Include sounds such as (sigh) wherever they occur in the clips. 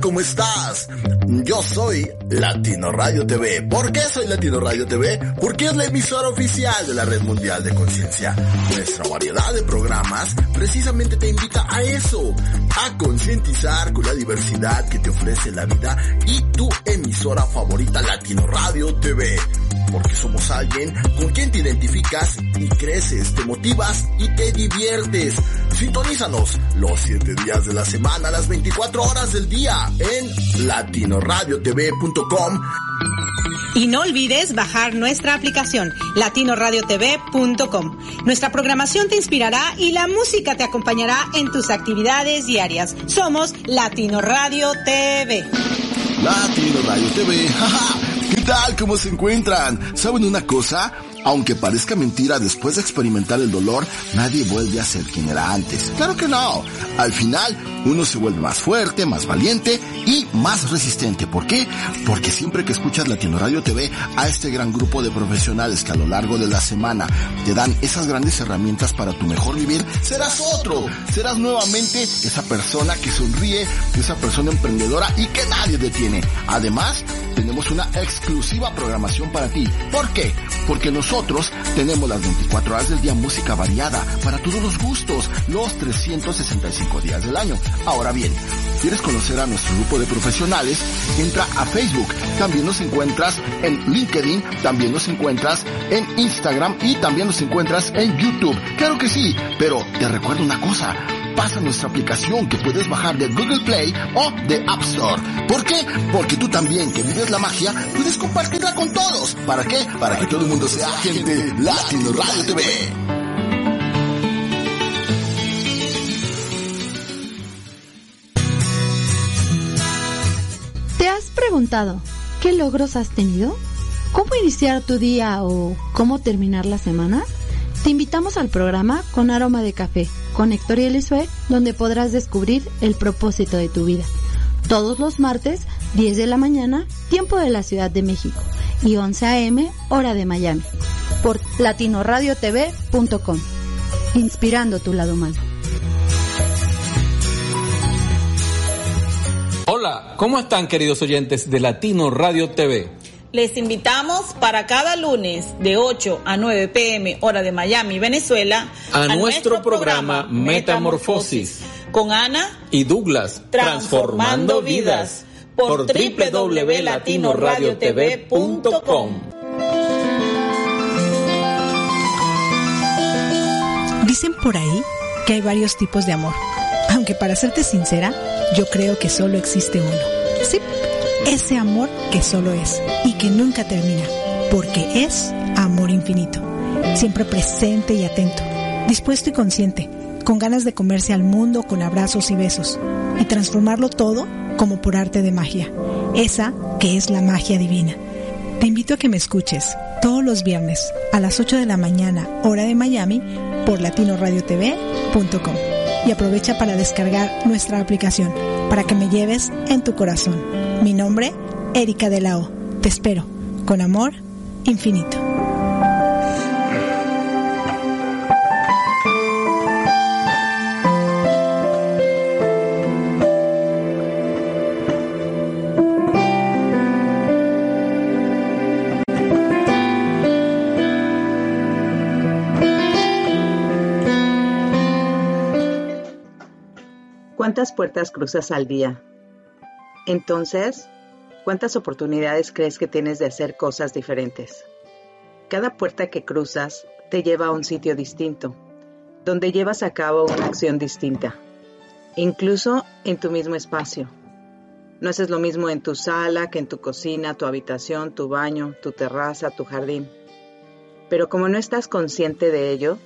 ¿Cómo estás? Yo soy Latino Radio TV. ¿Por qué soy Latino Radio TV? Porque es la emisora oficial de la Red Mundial de Conciencia. Nuestra variedad de programas precisamente te invita a eso, a concientizar con la diversidad que te ofrece la vida y tu emisora favorita Latino Radio TV. Porque somos alguien con quien te identificas y creces, te motivas y te diviertes. Sintonízanos los 7 días de la semana, las 24 horas del día en latinoradiotv.com. Y no olvides bajar nuestra aplicación latinoradiotv.com. Nuestra programación te inspirará y la música te acompañará en tus actividades diarias. Somos Latino Radio TV. Latino Radio TV, jaja. ¿Qué tal? ¿Cómo se encuentran? ¿Saben una cosa? Aunque parezca mentira, después de experimentar el dolor, nadie vuelve a ser quien era antes. Claro que no. Al final, uno se vuelve más fuerte, más valiente y más resistente. ¿Por qué? Porque siempre que escuchas Latino Radio TV a este gran grupo de profesionales que a lo largo de la semana te dan esas grandes herramientas para tu mejor vivir, serás otro. Serás nuevamente esa persona que sonríe, esa persona emprendedora y que nadie detiene. Además, tenemos una exclusiva programación para ti. ¿Por qué? Porque nosotros tenemos las 24 horas del día música variada para todos los gustos, los 365 días del año. Ahora bien, ¿quieres conocer a nuestro grupo de profesionales? Entra a Facebook. También nos encuentras en LinkedIn, también nos encuentras en Instagram y también nos encuentras en YouTube. Claro que sí, pero te recuerdo una cosa pasa nuestra aplicación que puedes bajar de Google Play o de App Store. ¿Por qué? Porque tú también que vives la magia puedes compartirla con todos. ¿Para qué? Para que todo el mundo sea gente Latino Radio TV. ¿Te has preguntado qué logros has tenido? ¿Cómo iniciar tu día o cómo terminar la semana? Te invitamos al programa Con Aroma de Café con Héctor y Elisue, donde podrás descubrir el propósito de tu vida. Todos los martes, 10 de la mañana, tiempo de la Ciudad de México, y 11 a.m., hora de Miami, por latinoradiotv.com, inspirando tu lado humano. Hola, ¿cómo están queridos oyentes de Latino Radio TV? Les invitamos para cada lunes de 8 a 9 pm hora de Miami, Venezuela, a, nuestro, programa Metamorfosis con Ana y Douglas, transformando vidas por www.latinoradiotv.com. Dicen por ahí que hay varios tipos de amor, aunque para serte sincera, yo creo que solo existe uno. Sí ese amor que solo es y que nunca termina, porque es amor infinito, siempre presente y atento, dispuesto y consciente, con ganas de comerse al mundo con abrazos y besos, y transformarlo todo como por arte de magia, esa que es la magia divina. Te invito a que me escuches todos los viernes a las 8 de la mañana, hora de Miami, por latinoradiotv.com y aprovecha para descargar nuestra aplicación para que me lleves en tu corazón. Mi nombre, Erika de la. Te espero, con amor infinito. ¿Cuántas puertas cruzas al día? Entonces, ¿cuántas oportunidades crees que tienes de hacer cosas diferentes? Cada puerta que cruzas te lleva a un sitio distinto, donde llevas a cabo una acción distinta, incluso en tu mismo espacio. No haces lo mismo en tu sala que en tu cocina, tu habitación, tu baño, tu terraza, tu jardín. Pero como no estás consciente de ello,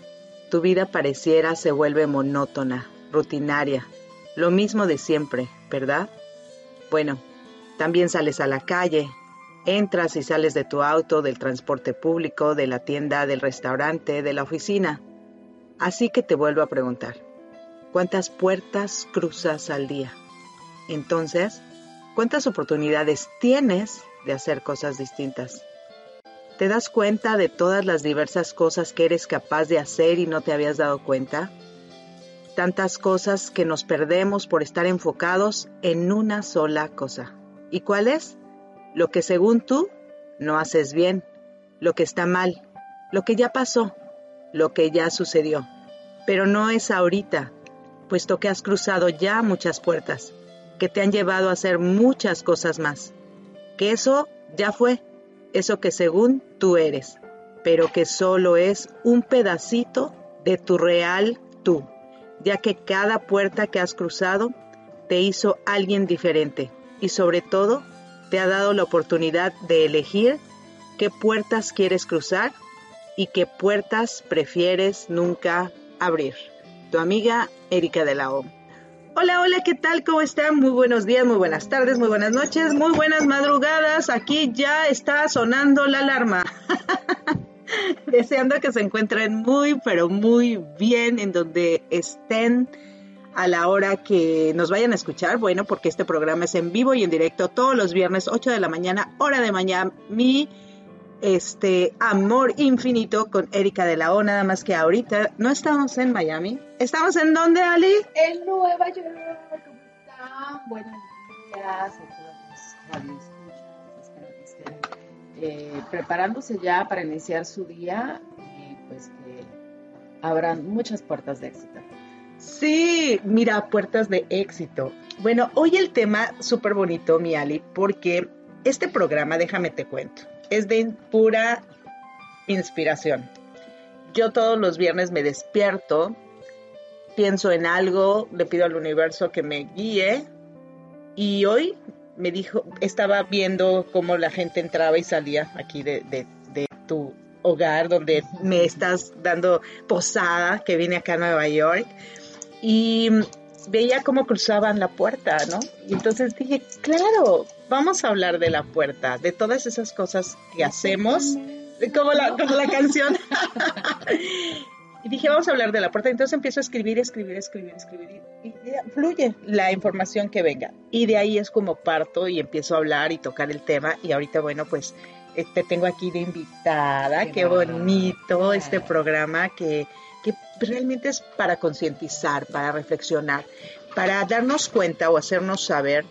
tu vida pareciera se vuelve monótona, rutinaria, lo mismo de siempre, ¿verdad? Bueno, también sales a la calle, entras y sales de tu auto, del transporte público, de la tienda, del restaurante, de la oficina. Así que te vuelvo a preguntar, ¿cuántas puertas cruzas al día? Entonces, ¿cuántas oportunidades tienes de hacer cosas distintas? ¿Te das cuenta de todas las diversas cosas que eres capaz de hacer y no te habías dado cuenta? Tantas cosas que nos perdemos por estar enfocados en una sola cosa. ¿Y cuál es? Lo que según tú no haces bien, lo que está mal, lo que ya pasó, lo que ya sucedió. Pero no es ahorita, puesto que has cruzado ya muchas puertas, que te han llevado a hacer muchas cosas más. Que eso ya fue eso que según tú eres, pero que solo es un pedacito de tu real tú, ya que cada puerta que has cruzado te hizo alguien diferente y sobre todo te ha dado la oportunidad de elegir qué puertas quieres cruzar y qué puertas prefieres nunca abrir. Tu amiga Erika de la O. Hola, hola, ¿qué tal? ¿Cómo están? Muy buenos días, muy buenas tardes, muy buenas noches, muy buenas madrugadas. Aquí ya está sonando la alarma. (laughs) (laughs) Deseando que se encuentren muy, pero muy bien en donde estén a la hora que nos vayan a escuchar. Bueno, porque este programa es en vivo y en directo todos los viernes, 8 de la mañana, hora de mañana. Mi este amor infinito con Erika de la O, nada más que ahorita no estamos en Miami. ¿Estamos en dónde, Ali? En Nueva York. ¿Cómo están? Buenos días eh, preparándose ya para iniciar su día y pues que abran muchas puertas de éxito. Sí, mira, puertas de éxito. Bueno, hoy el tema súper bonito, mi Ali, porque este programa, déjame te cuento, es de pura inspiración. Yo todos los viernes me despierto, pienso en algo, le pido al universo que me guíe y hoy me dijo, estaba viendo cómo la gente entraba y salía aquí de, tu hogar donde me estás dando posada, que vine acá a Nueva York, y veía cómo cruzaban la puerta, ¿no? Y entonces dije, claro, vamos a hablar de la puerta, de todas esas cosas que hacemos, como la, como la canción. (laughs) y dije, vamos a hablar de la puerta. Entonces empiezo a escribir, escribir, escribir, escribir. Fluye la información que venga. Y de ahí es como parto y empiezo a hablar y tocar el tema. Y ahorita, bueno, pues te este, tengo aquí de invitada. Qué, bonito este programa que, que realmente es para concientizar, para reflexionar, para darnos cuenta o hacernos saber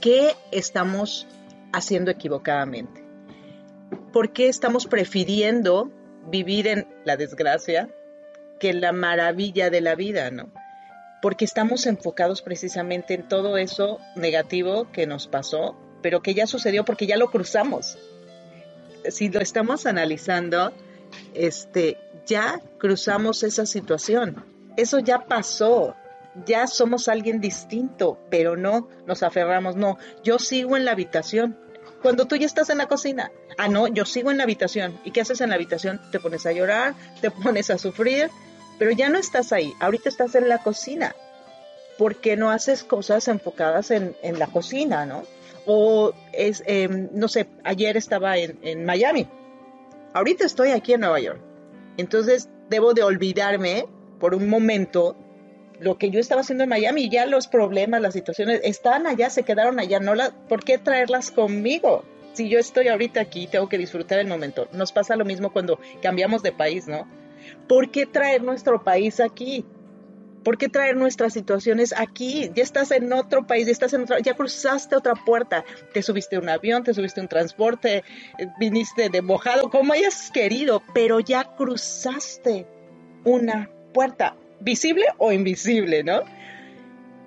qué estamos haciendo equivocadamente. ¿Por qué estamos prefiriendo vivir en la desgracia que en la maravilla de la vida, no? Porque estamos enfocados precisamente en todo eso negativo que nos pasó, pero que ya sucedió porque ya lo cruzamos. Si lo estamos analizando, este, ya cruzamos esa situación. Eso ya pasó ya somos alguien distinto, pero no nos aferramos, no, yo sigo en la habitación. Cuando tú ya estás en la cocina, ah, no, yo sigo en la habitación. ¿Y qué haces en la habitación? Te pones a llorar, te (laughs) pones a sufrir, pero ya no estás ahí, ahorita estás en la cocina. ¿Por qué no haces cosas enfocadas en, la cocina, no? O es, em, no sé, ayer estaba en, en Miami, ahorita estoy aquí en Nueva York. Entonces debo de olvidarme por un momento lo que yo estaba haciendo en Miami, ya los problemas, las situaciones están allá, se quedaron allá, no la, ¿por qué traerlas conmigo? Si yo estoy ahorita aquí, tengo que disfrutar el momento. Nos pasa lo mismo cuando cambiamos de país, ¿no? ¿Por qué traer nuestro país aquí? ¿Por qué traer nuestras situaciones aquí? Ya estás en otro país, ya estás en otra, ya cruzaste otra puerta, te subiste a un avión, te subiste a un transporte, eh, viniste de mojado, como hayas querido, pero ya cruzaste una puerta visible o invisible, ¿no?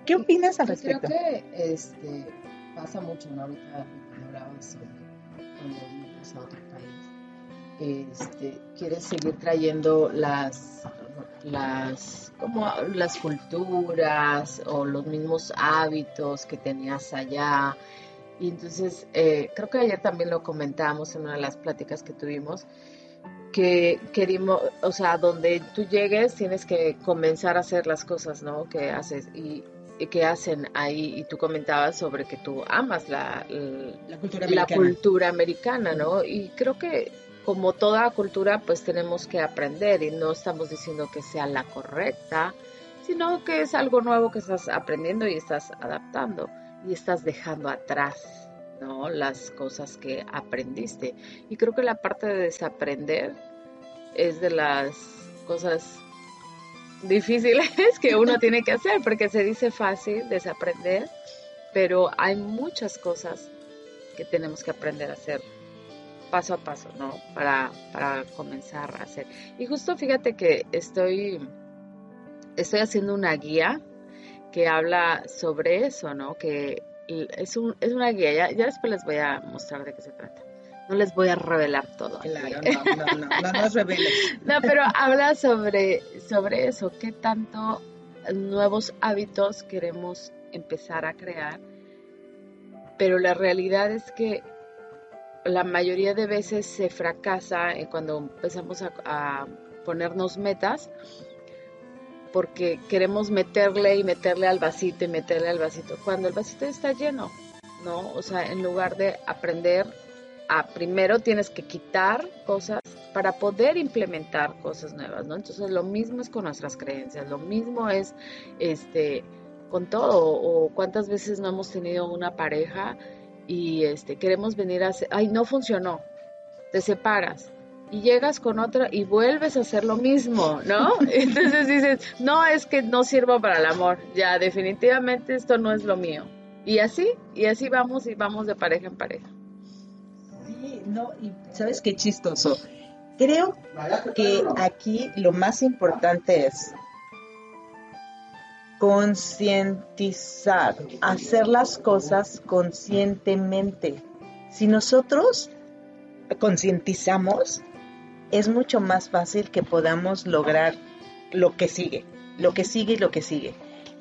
¿Qué opinas al respecto? Creo que este, pasa mucho, ¿no? Ahorita hablabas sobre cuando a otro este, quieres seguir trayendo las, las, como las culturas o los mismos hábitos que tenías allá. Y entonces, eh, creo que ayer también lo comentábamos en una de las pláticas que tuvimos, que queríamos, o sea, donde tú llegues tienes que comenzar a hacer las cosas, ¿no? Que haces y, que hacen ahí y tú comentabas sobre que tú amas la, la, cultura, la cultura americana, ¿no? Y creo que como toda cultura, pues tenemos que aprender y no estamos diciendo que sea la correcta, sino que es algo nuevo que estás aprendiendo y estás adaptando y estás dejando atrás ¿no? Las cosas que aprendiste. Y creo que la parte de desaprender es de las cosas difíciles (laughs) que uno tiene que hacer, porque se dice fácil desaprender, pero hay muchas cosas que tenemos que aprender a hacer paso a paso, ¿no? Para, para comenzar a hacer. Y justo fíjate que estoy, estoy haciendo una guía que habla sobre eso, ¿no? Que es, un, es una guía, ya, ya, después les voy a mostrar de qué se trata. No les voy a revelar todo. Claro, no, no, no, no nos reveles. (laughs) no, pero habla sobre, sobre eso, qué tanto nuevos hábitos queremos empezar a crear, pero la realidad es que la mayoría de veces se fracasa cuando empezamos a, a ponernos metas porque queremos meterle y meterle al vasito y meterle al vasito, cuando el vasito está lleno, ¿no? O sea, en lugar de aprender a primero tienes que quitar cosas para poder implementar cosas nuevas, ¿no? Entonces lo mismo es con nuestras creencias, lo mismo es este con todo o cuántas veces no hemos tenido una pareja y este queremos venir a hacer, ay, no funcionó. Te separas y llegas con otra y vuelves a hacer lo mismo, ¿no? (laughs) Entonces dices, no, es que no sirvo para el amor, ya definitivamente esto no es lo mío. Y así, y así vamos y vamos de pareja en pareja. Sí, no, y sabes qué chistoso. Creo que aquí lo más importante es concientizar, hacer las cosas conscientemente. Si nosotros concientizamos, es mucho más fácil que podamos lograr lo que sigue, lo que sigue y lo que sigue.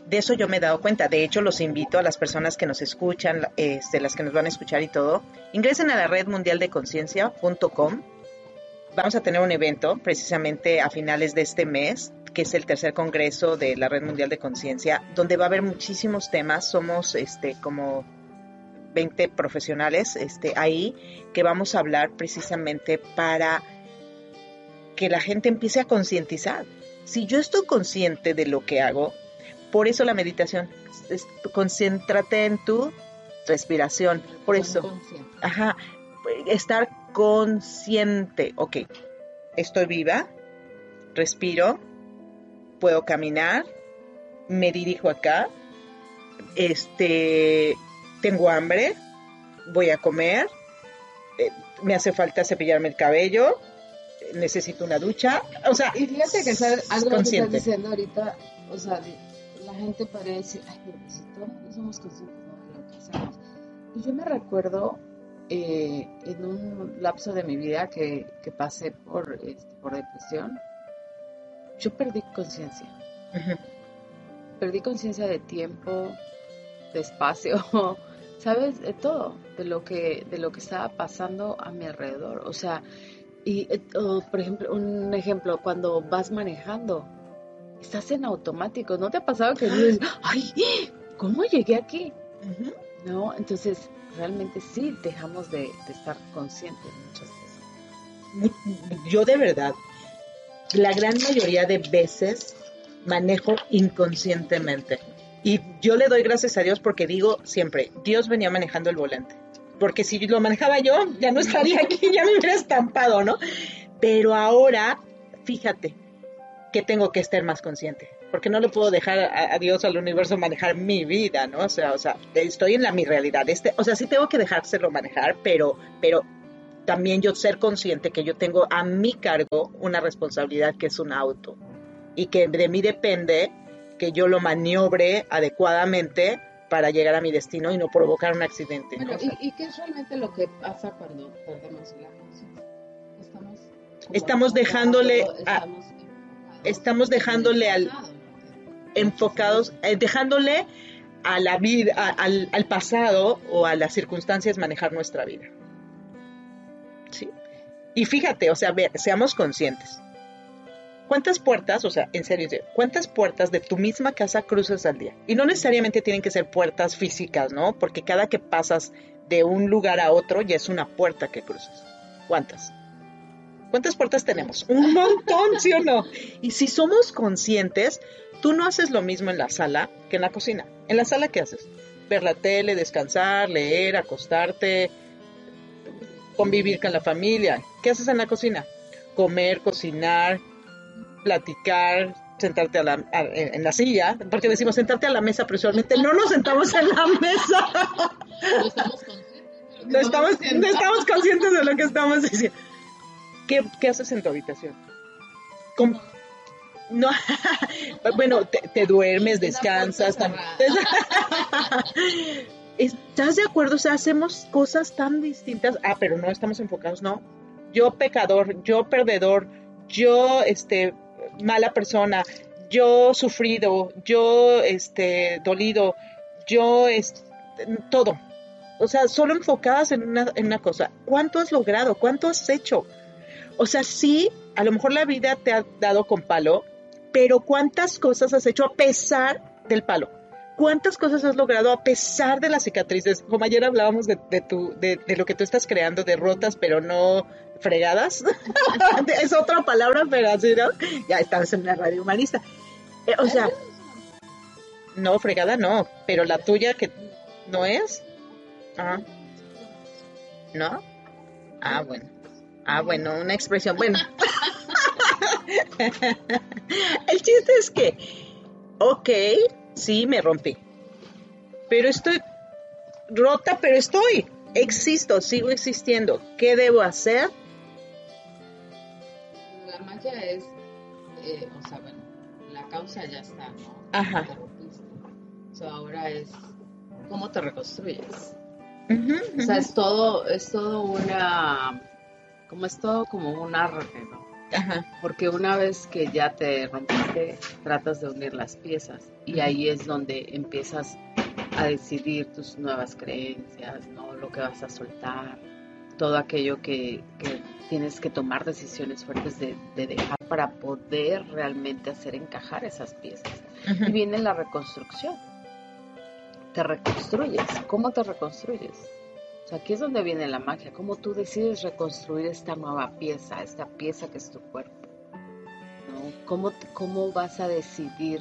De eso yo me he dado cuenta. De hecho, los invito a las personas que nos escuchan, este, las que nos van a escuchar y todo, ingresen a la red mundial de conciencia.com. Vamos a tener un evento precisamente a finales de este mes, que es el tercer congreso de la red mundial de conciencia, donde va a haber muchísimos temas. Somos este como 20 profesionales este, ahí que vamos a hablar precisamente para que la gente empiece a concientizar. Si yo estoy consciente de lo que hago, por eso la meditación, concéntrate en tu respiración, por eso, ajá, estar consciente, ok, estoy viva, respiro, puedo caminar, me dirijo acá, este, tengo hambre, voy a comer, eh, me hace falta cepillarme el cabello, necesito una ducha. O sea, y fíjate que algo que estás diciendo ahorita, o sea, la gente parece, ay, pero no somos conscientes de lo que hacemos. Y yo me recuerdo eh, en un lapso de mi vida que, que pasé por, este, por depresión, yo perdí conciencia. Perdí conciencia de tiempo, de espacio, (laughs) ¿sabes? De todo, de lo que, de lo que estaba pasando a mi alrededor. O sea, y, eh, por ejemplo, un ejemplo, cuando vas manejando, estás en automático. ¿No te ha pasado que dices, ay, ¿cómo llegué aquí? ¿No? Entonces, realmente sí dejamos de, estar conscientes muchas veces. Yo de verdad, la gran mayoría de veces manejo inconscientemente. Y yo le doy gracias a Dios porque digo siempre, Dios venía manejando el volante porque si lo manejaba yo, ya no estaría aquí, ya me hubiera estampado, ¿no? Pero ahora, fíjate que tengo que estar más consciente, porque no le puedo dejar a, Dios, al universo manejar mi vida, ¿no? O sea, o sea, estoy en la mi realidad, este, o sea, sí tengo que dejárselo manejar, pero, pero también yo ser consciente que yo tengo a mi cargo una responsabilidad que es un auto y que de mí depende que yo lo maniobre adecuadamente para llegar a mi destino y no provocar un accidente. ¿y, qué es realmente lo que pasa cuando perdemos la conciencia? estamos dejándole estamos dejándole al enfocados, eh, dejándole a la vida, al, pasado o a las circunstancias manejar nuestra vida. ¿Sí? Y fíjate, o sea, seamos conscientes. ¿Cuántas puertas, o sea, en serio, cuántas puertas de tu misma casa cruzas al día? Y no necesariamente tienen que ser puertas físicas, ¿no? Porque cada que pasas de un lugar a otro ya es una puerta que cruzas. ¿Cuántas? ¿Cuántas puertas tenemos? Un montón, ¿sí o no? Y si somos conscientes, tú no haces lo mismo en la sala que en la cocina. ¿En la sala qué haces? Ver la tele, descansar, leer, acostarte, convivir con la familia. ¿Qué haces en la cocina? Comer, cocinar, platicar, sentarte a la, en la silla, porque decimos sentarte a la mesa, pero usualmente no nos sentamos en la mesa. No estamos conscientes. No estamos, no estamos conscientes de lo que estamos diciendo. ¿Qué, haces en tu habitación? No, (laughs) bueno, te, duermes, descansas. (laughs) ¿Estás de acuerdo? O sea, hacemos cosas tan distintas. Ah, pero no estamos enfocados, no. Yo pecador, yo perdedor, yo, este, mala persona, yo sufrido, yo, este, dolido, yo, este, todo. O sea, solo enfocadas en una, en una cosa. ¿Cuánto has logrado? ¿Cuánto has hecho? O sea, sí, a lo mejor la vida te ha dado con palo, pero ¿cuántas cosas has hecho a pesar del palo? ¿Cuántas cosas has logrado a pesar de las cicatrices? Como ayer hablábamos de, tu, de, lo que tú estás creando, de rotas, pero no fregadas. (laughs) es otra palabra, pero así, ¿no? Ya estamos en una radio humanista. Eh, o sea, no, fregada no, pero la tuya que no es. Ah. ¿No? Ah, bueno. Ah, bueno, una expresión. Bueno. (laughs) El chiste es que, ok, sí, me rompí. Pero estoy rota, pero estoy. Existo, sigo existiendo. ¿Qué debo hacer? La magia es, eh, o sea, bueno, la causa ya está, ¿no? Ajá. Te ahora es cómo te reconstruyes. O sea, es todo, es todo una como es todo como un arte, ¿no? Ajá. Porque una vez que ya te rompiste, tratas de unir las piezas y ahí es donde empiezas a decidir tus nuevas creencias, ¿no? Lo que vas a soltar, todo aquello que, tienes que tomar decisiones fuertes de, dejar para poder realmente hacer encajar esas piezas. Y viene la reconstrucción. Te reconstruyes. ¿Cómo te reconstruyes? Aquí es donde viene la magia, cómo tú decides reconstruir esta nueva pieza, esta pieza que es tu cuerpo. ¿no? ¿Cómo, ¿Cómo vas a decidir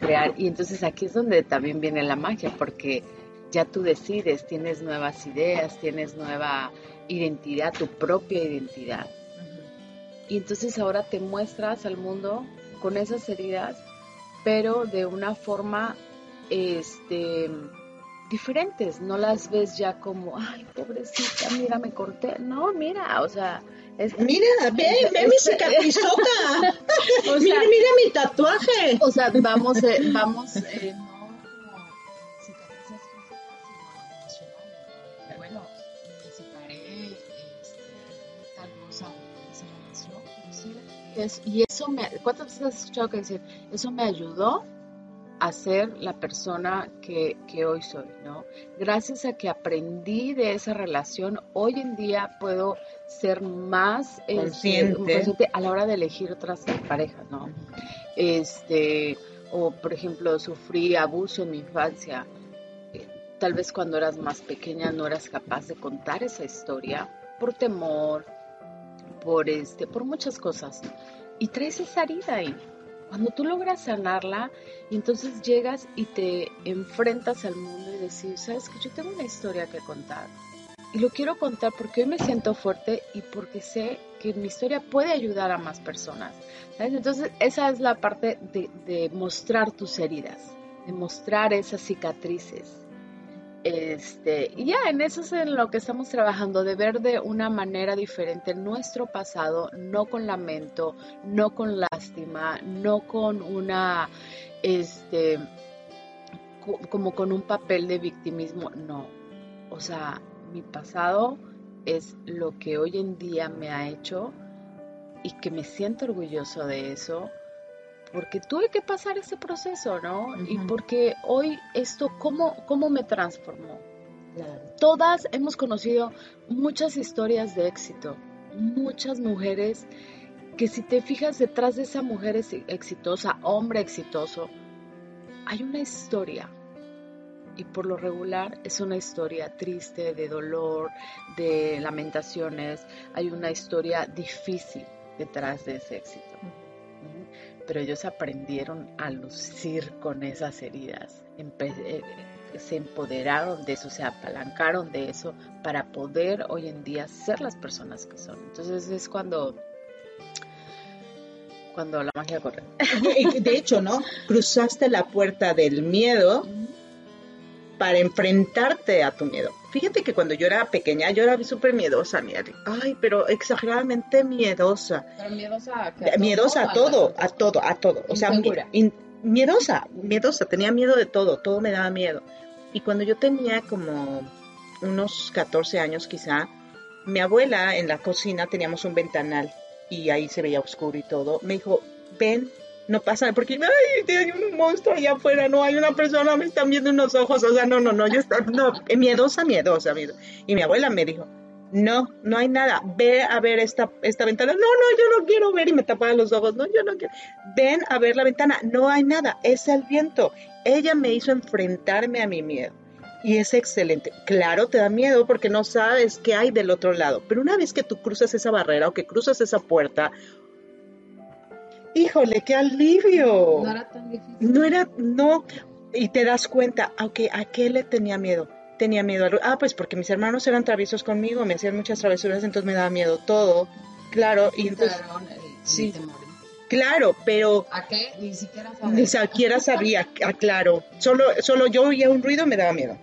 crear? Y entonces aquí es donde también viene la magia, porque ya tú decides, tienes nuevas ideas, tienes nueva identidad, tu propia identidad. Y entonces ahora te muestras al mundo con esas heridas, pero de una forma este diferentes, no las ves ya como, ay, pobrecita, mira, me corté. No, mira, o sea, es, mira, ve, ve mi cicatrizota. (laughs) o mira, mira mi tatuaje. O sea, vamos, eh, vamos, eh, no como cicatrices físicas, sino emocionales. Bueno, este, tal cosa, y eso me, ¿cuántas veces has escuchado que decir, eso me ayudó a ser la persona que, hoy soy, ¿no? Gracias a que aprendí de esa relación, hoy en día puedo ser más este, consciente, a la hora de elegir otras parejas, ¿no? Este, o por ejemplo, sufrí abuso en mi infancia. Tal vez cuando eras más pequeña no eras capaz de contar esa historia por temor, por este, por muchas cosas. Y traes esa herida ahí cuando tú logras sanarla, entonces llegas y te enfrentas al mundo y decís, sabes que yo tengo una historia que contar. Y lo quiero contar porque hoy me siento fuerte y porque sé que mi historia puede ayudar a más personas. Entonces esa es la parte de, de mostrar tus heridas, de mostrar esas cicatrices este, ya en eso es en lo que estamos trabajando, de ver de una manera diferente nuestro pasado, no con lamento, no con lástima, no con una, este, como con un papel de victimismo, no. O sea, mi pasado es lo que hoy en día me ha hecho y que me siento orgulloso de eso, porque tuve que pasar ese proceso, ¿no? Y porque hoy esto, ¿cómo, cómo me transformó? Todas hemos conocido muchas historias de éxito, muchas mujeres que si te fijas detrás de esa mujer exitosa, hombre exitoso, hay una historia. Y por lo regular es una historia triste, de dolor, de lamentaciones. Hay una historia difícil detrás de ese éxito. Pero ellos aprendieron a lucir con esas heridas. Eh, se empoderaron de eso, se apalancaron de eso para poder hoy en día ser las personas que son. Entonces es cuando cuando la magia corre. (laughs) De hecho, ¿no? Cruzaste la puerta del miedo para enfrentarte a tu miedo. Fíjate que cuando yo era pequeña, yo era súper miedosa, mira. Ay, pero exageradamente miedosa. Pero miedosa a, miedosa a todo, a todo, a todo. O sea, miedosa, miedosa, tenía miedo de todo, todo me daba miedo. Y cuando yo tenía como unos 14 años quizá, mi abuela en la cocina teníamos un ventanal y ahí se veía oscuro y todo, me dijo, ven, no pasa, porque ay, hay un monstruo allá afuera, no hay una persona, me están viendo unos ojos, o sea, no, no, no, yo estaba, no, miedosa, miedosa, miedosa. Y mi abuela me dijo, no, no hay nada, ve a ver esta, esta ventana, no, no, yo no quiero ver y me tapaba los ojos, no, yo no quiero, ven a ver la ventana, no hay nada, es el viento. Ella me hizo enfrentarme a mi miedo y es excelente. Claro, te da miedo porque no sabes qué hay del otro lado, pero una vez que tú cruzas esa barrera o que cruzas esa puerta, híjole, qué alivio. No era tan difícil. No era, no, y te das cuenta, aunque ¿a qué le tenía miedo? Tenía miedo a, ah, pues porque mis hermanos eran traviesos conmigo, me hacían muchas travesuras, entonces me daba miedo todo, claro, y entonces... sí. Claro, pero... ¿A qué? Ni siquiera sabía. Ni siquiera sabía, ah, claro. Solo, solo yo oía un ruido me daba miedo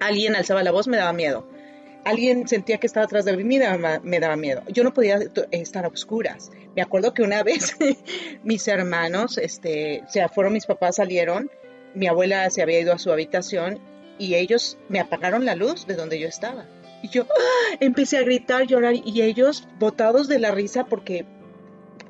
alguien alzaba la voz, me daba miedo. Alguien sentía que estaba atrás de mí, me daba miedo. Yo no podía estar a oscuras. Me acuerdo que una (laughs) vez (laughs) mis hermanos, este, o sea, fueron mis papás, salieron, mi abuela se había ido a su habitación y ellos me apagaron la luz de donde yo estaba. Y yo ¡ah! empecé a gritar, llorar y ellos botados de la risa porque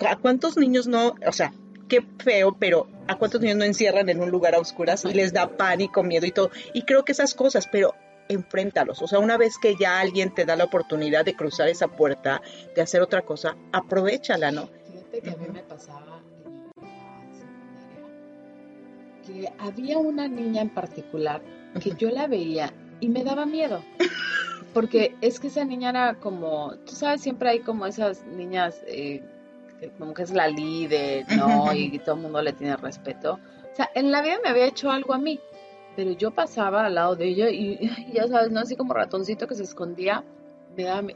¿a cuántos niños no, o sea, qué feo, pero ¿a cuántos niños no encierran en un lugar a oscuras y les da pánico, miedo y todo? Y creo que esas cosas, pero enfréntalos. O sea, una vez que ya alguien te da la oportunidad de cruzar esa puerta, de hacer otra cosa, aprovechala, ¿no? Fíjate que a mí me pasaba en la secundaria que había una niña en particular que yo la veía y me daba miedo. Porque es que esa niña era como, tú sabes, siempre hay como esas niñas eh, como que es la líder, ¿no? Y todo el mundo le tiene respeto. O sea, en la vida me había hecho algo a mí, pero yo pasaba al lado de ella y, ya sabes, ¿no? Así como ratoncito que se escondía.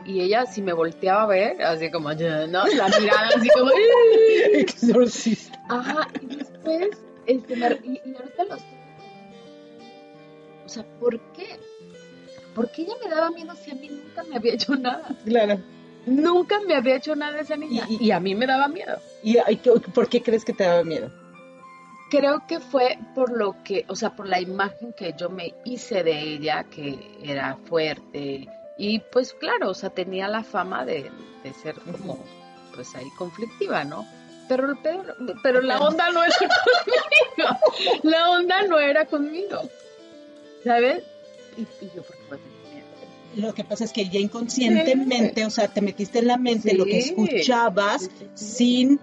y ella si me volteaba a ver, así como, ¿no? La mirada así como, (laughs) exorcista. Ajá, y después, este, y, y ahorita los... O sea, ¿por qué? ¿Por qué ella me daba miedo si a mí nunca me había hecho nada? Claro. Nunca me había hecho nada esa niña y, a mí me daba miedo. ¿Y por qué crees que te daba miedo? Creo que fue por lo que, o sea, por la imagen que yo me hice de ella, que era fuerte y pues claro, o sea, tenía la fama de, ser como, pues ahí conflictiva, ¿no? Pero, el pero la onda no era (laughs) conmigo. La onda no era conmigo. ¿Sabes? Y, y yo, ¿por qué lo que pasa es que ya inconscientemente, o sea, te metiste en la mente lo que escuchabas sin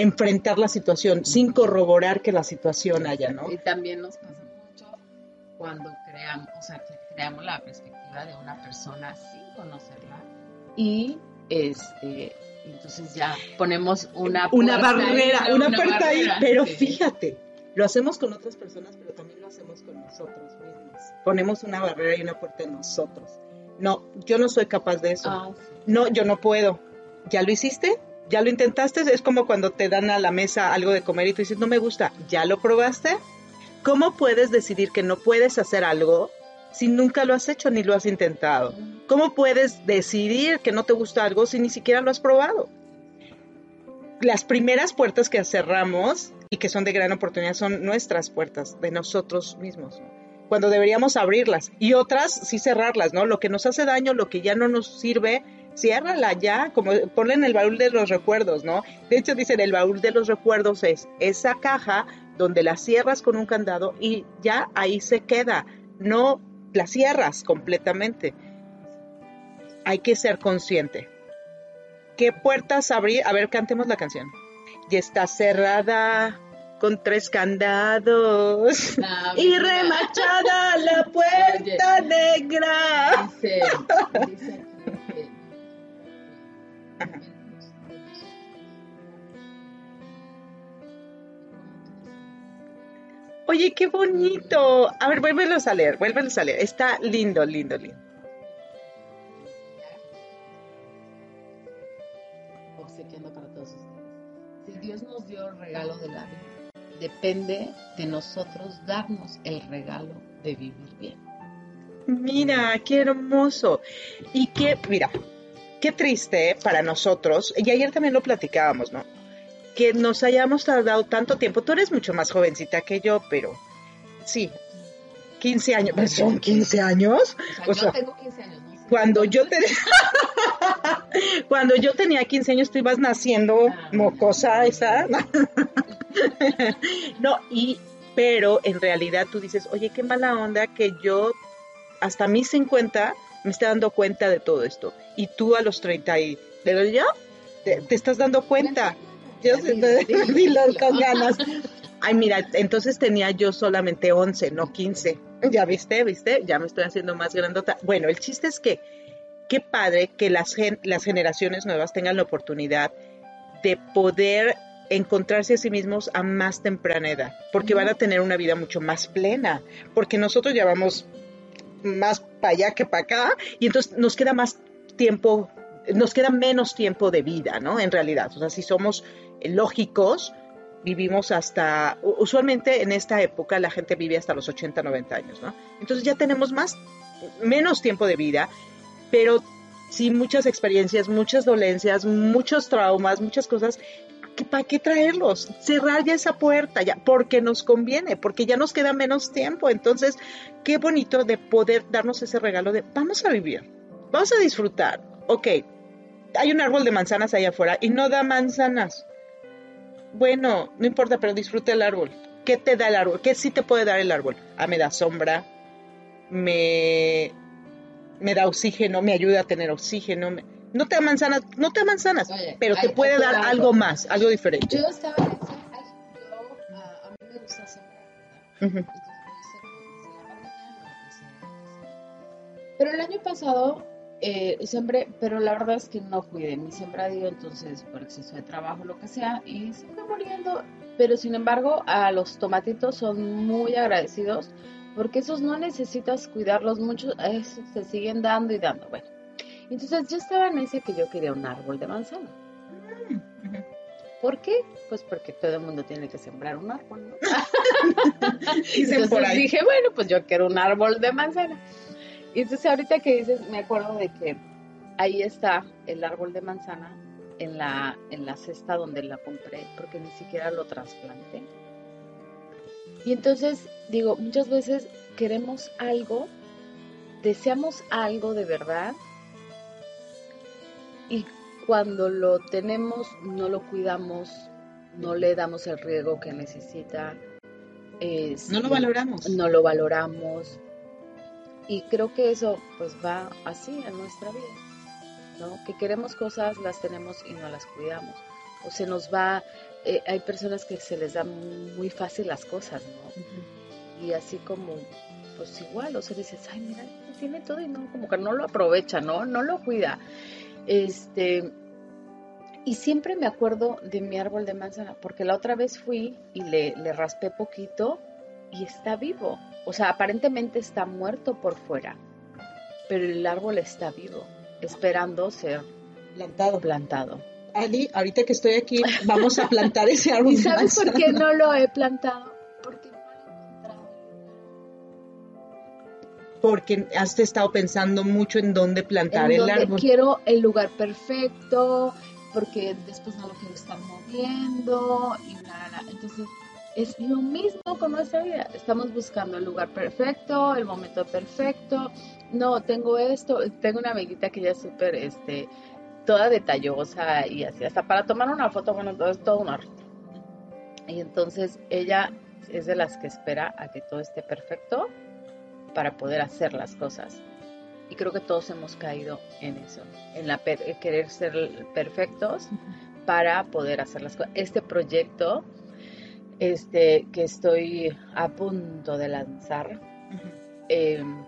enfrentar la situación, sin corroborar que la situación haya, ¿no? Y también nos pasa mucho cuando creamos, o sea, creamos la perspectiva de una persona sin conocerla y este entonces ya ponemos una una barrera, una, puerta ahí, pero fíjate, lo hacemos con otras personas, pero también lo hacemos con nosotros mismos. Ponemos una barrera y una puerta en nosotros no, yo no soy capaz de eso. Ah, no, yo no puedo. ¿Ya lo hiciste? ¿Ya lo intentaste? Es como cuando te dan a la mesa algo de comer y tú dices, no me gusta. ¿Ya lo probaste? ¿Cómo puedes decidir que no puedes hacer algo si nunca lo has hecho ni lo has intentado? ¿Cómo puedes decidir que no te gusta algo si ni siquiera lo has probado? Las primeras puertas que cerramos y que son de gran oportunidad son nuestras puertas, de nosotros mismos cuando deberíamos abrirlas y otras sí cerrarlas, ¿no? Lo que nos hace daño, lo que ya no nos sirve, ciérrala ya, como ponle en el baúl de los recuerdos, ¿no? De hecho, dicen, el baúl de los recuerdos es esa caja donde la cierras con un candado y ya ahí se queda, no la cierras completamente. Hay que ser consciente. ¿Qué puertas abrir? A ver, cantemos la canción. Y está cerrada con tres candados y remachada la (laughs) puerta negra. Oye, qué bonito. A ver, vuélvelos a leer, vuélvelos a leer. Está lindo, lindo, lindo. Obsequiando para todos ustedes. Si Dios nos dio el regalo de la vida, depende de nosotros darnos el regalo de vivir bien. Mira, qué hermoso. Y qué, mira, qué triste para nosotros. Y ayer también lo platicábamos, ¿no? Que nos hayamos tardado tanto tiempo. Tú eres mucho más jovencita que yo, pero sí, 15 años. ¿Pero ¿Son 15 años? O sea, yo tengo 15 años. ¿no? Cuando yo te... (laughs) cuando yo tenía 15 años tú ibas naciendo ah, mocosa esa. (laughs) no, y pero en realidad tú dices, oye, qué mala onda que yo hasta mis 50 me esté dando cuenta de todo esto. Y tú a los 30 y... Pero ya te, te estás dando cuenta. Yo (laughs) dilo con ganas. Ay, mira, entonces tenía yo solamente 11, no 15. Ya viste, viste, ya me estoy haciendo más grandota. Bueno, el chiste es que qué padre que las, las generaciones nuevas tengan la oportunidad de poder encontrarse a sí mismos a más temprana edad, porque van a tener una vida mucho más plena, porque nosotros ya vamos más para allá que para acá, y entonces nos queda más tiempo, nos queda menos tiempo de vida, ¿no? En realidad, o sea, si somos lógicos, vivimos hasta, usualmente en esta época la gente vive hasta los 80, 90 años, ¿no? Entonces ya tenemos más, menos tiempo de vida, pero sí muchas experiencias, muchas dolencias, muchos traumas, muchas cosas. ¿Para qué traerlos? Cerrar ya esa puerta, ya, porque nos conviene, porque ya nos queda menos tiempo. Entonces, qué bonito de poder darnos ese regalo de vamos a vivir, vamos a disfrutar. Ok, hay un árbol de manzanas allá afuera y no da manzanas bueno, no importa, pero disfruta el árbol. ¿Qué te da el árbol? ¿Qué sí te puede dar el árbol? Ah, me da sombra, me, me da oxígeno, me ayuda a tener oxígeno. no te da manzanas, no te da manzanas, pero te puede dar algo. más, algo diferente. Yo estaba en yo, a, a mí me gusta sembrar. Pero el año pasado eh, siempre, pero la verdad es que no cuidé mi sembradío, entonces por exceso de trabajo, lo que sea, y se fue muriendo. Pero sin embargo, a los tomatitos son muy agradecidos porque esos no necesitas cuidarlos mucho, esos se siguen dando y dando. Bueno, entonces yo estaba en ese que yo quería un árbol de manzana. ¿Por qué? Pues porque todo el mundo tiene que sembrar un árbol, ¿no? (laughs) y entonces dije, bueno, pues yo quiero un árbol de manzana. Y entonces ahorita que dices, me acuerdo de que ahí está el árbol de manzana en la, en la cesta donde la compré, porque ni siquiera lo trasplanté. Y entonces digo, muchas veces queremos algo, deseamos algo de verdad, y cuando lo tenemos no lo cuidamos, no le damos el riego que necesita. no lo valoramos. No lo valoramos y creo que eso pues va así en nuestra vida, ¿no? Que queremos cosas, las tenemos y no las cuidamos. O se nos va, eh, hay personas que se les da muy fácil las cosas, ¿no? Y así como, pues igual, o sea, dices, ay, mira, tiene todo y no, como que no lo aprovecha, ¿no? No lo cuida. Este, y siempre me acuerdo de mi árbol de manzana, porque la otra vez fui y le, le raspé poquito y está vivo. O sea, aparentemente está muerto por fuera, pero el árbol está vivo, esperando ser plantado. plantado. Ali, ahorita que estoy aquí, vamos a plantar ese (laughs) árbol. ¿Y sabes por qué no lo he plantado? Porque no lo he encontrado. Porque has estado pensando mucho en dónde plantar el árbol. Quiero el lugar perfecto, porque después no lo quiero estar moviendo y nada. Entonces es lo mismo con nuestra vida. Estamos buscando el lugar perfecto, el momento perfecto. No, tengo esto. Tengo una amiguita que ya es súper, este, toda detallosa y así. Hasta para tomar una foto, bueno, todo es todo un arte. Y entonces ella es de las que espera a que todo esté perfecto para poder hacer las cosas. Y creo que todos hemos caído en eso, en la querer ser perfectos para poder hacer las cosas. Este proyecto este, que estoy a punto de lanzar. Em,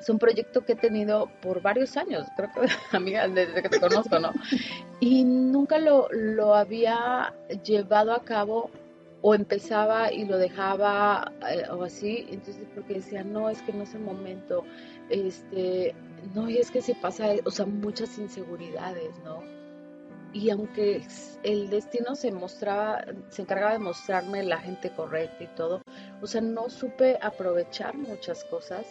es un proyecto que he tenido por varios años, creo que, (laughs) amiga, desde que te conozco, ¿no? (laughs) Y nunca lo, lo había llevado a cabo o empezaba y lo dejaba eh, o así, entonces porque decía, no, es que no es el momento, este, no, y es que se pasa, o sea, muchas inseguridades, ¿no? Y aunque el destino se mostraba, se encargaba de mostrarme la gente correcta y todo, o sea, no supe aprovechar muchas cosas.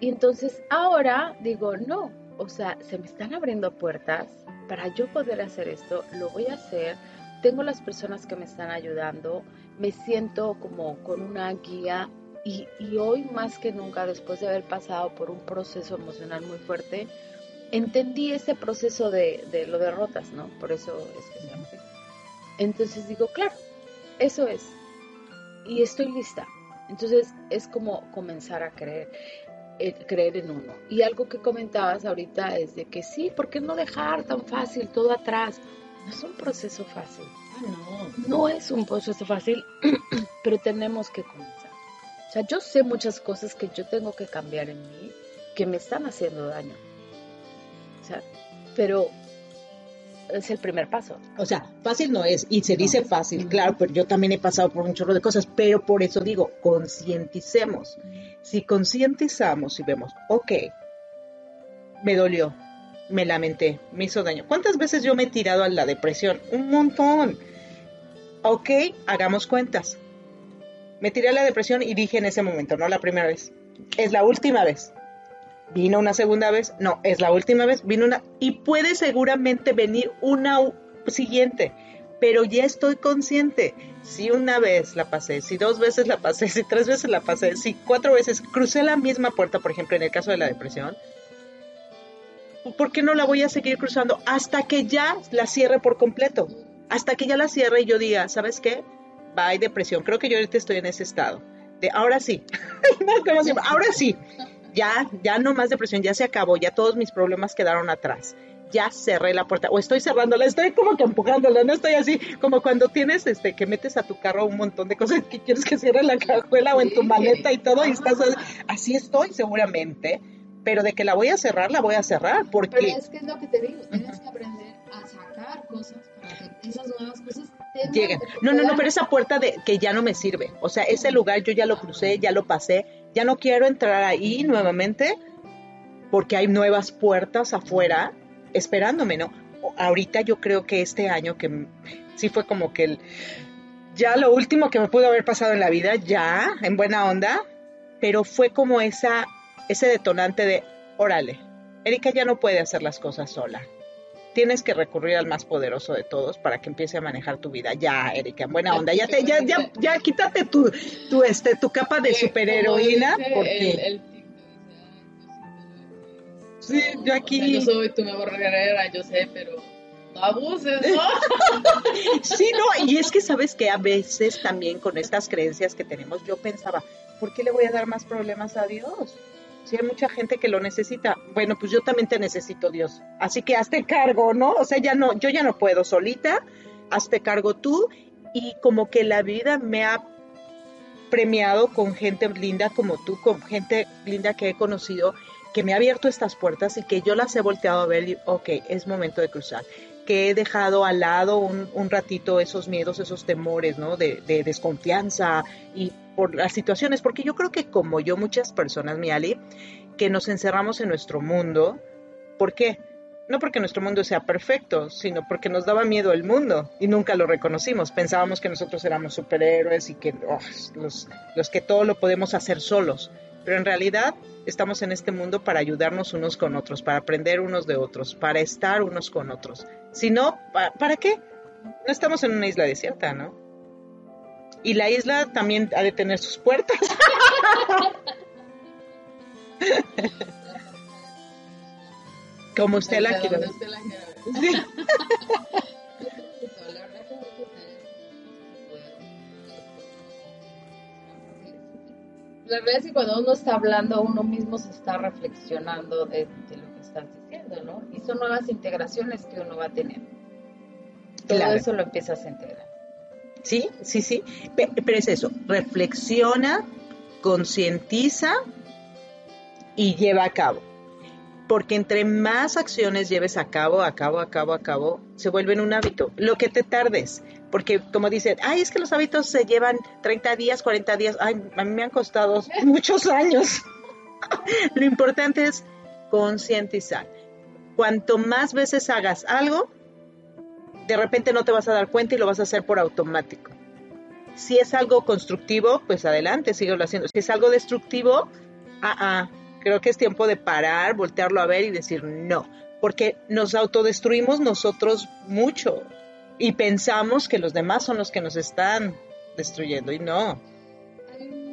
Y entonces ahora digo, no, o sea, se me están abriendo puertas para yo poder hacer esto, lo voy a hacer, tengo las personas que me están ayudando, me siento como con una guía y, y hoy más que nunca, después de haber pasado por un proceso emocional muy fuerte, entendí ese proceso de, de lo derrotas, ¿no? Por eso es que se Entonces digo, claro, eso es. Y estoy lista. Entonces es como comenzar a creer, eh, creer en uno. Y algo que comentabas ahorita es de que sí, ¿por qué no dejar tan fácil todo atrás? No es un proceso fácil. Ah, no. No es un proceso fácil, (clears throat) pero tenemos que comenzar. O sea, yo sé muchas cosas que yo tengo que cambiar en mí que me están haciendo daño pero es el primer paso. O sea, fácil no es, y se dice fácil, claro, pero yo también he pasado por un chorro de cosas, pero por eso digo, concienticemos. Si concientizamos y vemos, ok, me dolió, me lamenté, me hizo daño. ¿Cuántas veces yo me he tirado a la depresión? Un montón. Ok, hagamos cuentas. Me tiré a la depresión y dije en ese momento, no la primera vez, es la última vez vino una segunda vez, no, es la última vez, vino una, y puede seguramente venir una siguiente, pero ya estoy consciente, si una vez la pasé, si dos veces la pasé, si tres veces la pasé, si cuatro veces crucé la misma puerta, por ejemplo, en el caso de la depresión, ¿por qué no la voy a seguir cruzando hasta que ya la cierre por completo? Hasta que ya la cierre y yo diga, ¿sabes qué? Hay depresión. Creo que yo ahorita estoy en ese estado. De ahora sí. (laughs) ahora sí ya, ya no más depresión, ya se acabó, ya todos mis problemas quedaron atrás. Ya cerré la puerta, o estoy cerrándola, estoy como que empujándola, no estoy así, como cuando tienes, este, que metes a tu carro un montón de cosas que quieres que cierre la cajuela o en tu maleta y todo, y estás así estoy seguramente, pero de que la voy a cerrar, la voy a cerrar, porque... Pero es que es lo que te digo, tienes que aprender a sacar cosas para que esas nuevas cosas lleguen. No, no, no, pero esa puerta de que ya no me sirve, o sea, ese lugar yo ya lo crucé, ya lo pasé, ya no quiero entrar ahí nuevamente porque hay nuevas puertas afuera esperándome, ¿no? Ahorita yo creo que este año que sí fue como que el, ya lo último que me pudo haber pasado en la vida, ya, en buena onda, pero fue como esa, ese detonante de, órale, Erika ya no puede hacer las cosas sola. Tienes que recurrir al más poderoso de todos para que empiece a manejar tu vida. Ya, Erika, en buena onda. Ya te, ya, ya, ya quítate tu, tu, este, tu capa de superheroína. Porque... sí, yo aquí. yo soy tu mejor guerrera, yo sé, pero no abuses, ¿no? (laughs) sí, no, y es que sabes que a veces también con estas creencias que tenemos, yo pensaba, ¿por qué le voy a dar más problemas a Dios? Si hay mucha gente que lo necesita, bueno, pues yo también te necesito, Dios. Así que hazte cargo, ¿no? O sea, ya no, yo ya no puedo solita, hazte cargo tú y como que la vida me ha premiado con gente linda como tú, con gente linda que he conocido, que me ha abierto estas puertas y que yo las he volteado a ver y, ok, es momento de cruzar. Que he dejado al lado un, un ratito esos miedos, esos temores, ¿no? De, de desconfianza y por las situaciones, porque yo creo que como yo, muchas personas, mi Ali, que nos encerramos en nuestro mundo, ¿por qué? No porque nuestro mundo sea perfecto, sino porque nos daba miedo el mundo y nunca lo reconocimos. Pensábamos que nosotros éramos superhéroes y que oh, los, los que todo lo podemos hacer solos. Pero en realidad estamos en este mundo para ayudarnos unos con otros, para aprender unos de otros, para estar unos con otros. Si no, ¿para qué? No estamos en una isla desierta, ¿no? Y la isla también ha de tener sus puertas. (laughs) Como usted la quiere. Sí. (laughs) La verdad es que cuando uno está hablando, uno mismo se está reflexionando de, lo que estás diciendo, ¿no? Y son nuevas integraciones que uno va a tener. Todo eso lo empiezas a integrar. Sí, sí, sí. Pero es eso, reflexiona, concientiza y lleva a cabo. Porque entre más acciones lleves a cabo, a cabo, a cabo, a cabo, se vuelven un hábito. Lo que te tardes. Porque como dicen, ay, es que los hábitos se llevan 30 días, 40 días. Ay, a mí me han costado (laughs) muchos años. (laughs) Lo importante es concientizar. Cuanto más veces hagas algo, de repente no te vas a dar cuenta y lo vas a hacer por automático. Si es algo constructivo, pues adelante, síguelo haciendo. Si es algo destructivo, ah, ah, creo que es tiempo de parar, voltearlo a ver y decir no, porque nos autodestruimos nosotros mucho y pensamos que los demás son los que nos están destruyendo y no. Hay un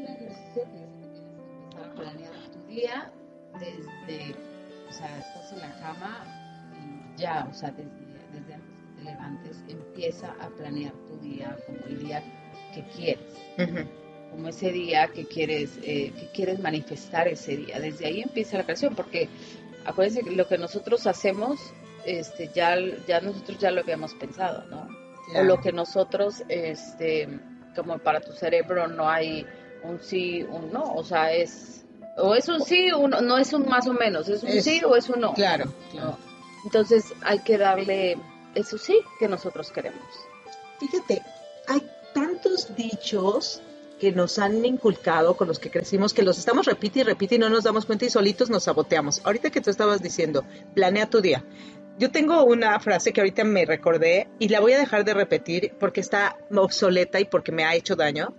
o sea, te levantes, empieza a planear tu día como el día que quieres como ese día que quieres, eh, que quieres manifestar ese día. Desde ahí empieza la creación, porque acuérdense que lo que nosotros hacemos, este, ya, ya nosotros ya lo habíamos pensado, ¿no? O lo que nosotros, este, como para tu cerebro no hay un sí, un no, o sea, es, o es un sí, uno, no es un más o menos, es un sí o es un no. Claro, claro. Entonces hay que darle eso sí que nosotros queremos. Fíjate, hay tantos dichos que nos han inculcado, con los que crecimos, que los estamos repite y repite y no nos damos cuenta y solitos nos saboteamos. Ahorita que tú estabas diciendo, planea tu día. Yo tengo una frase que ahorita me recordé y la voy a dejar de repetir porque está obsoleta y porque me ha hecho daño.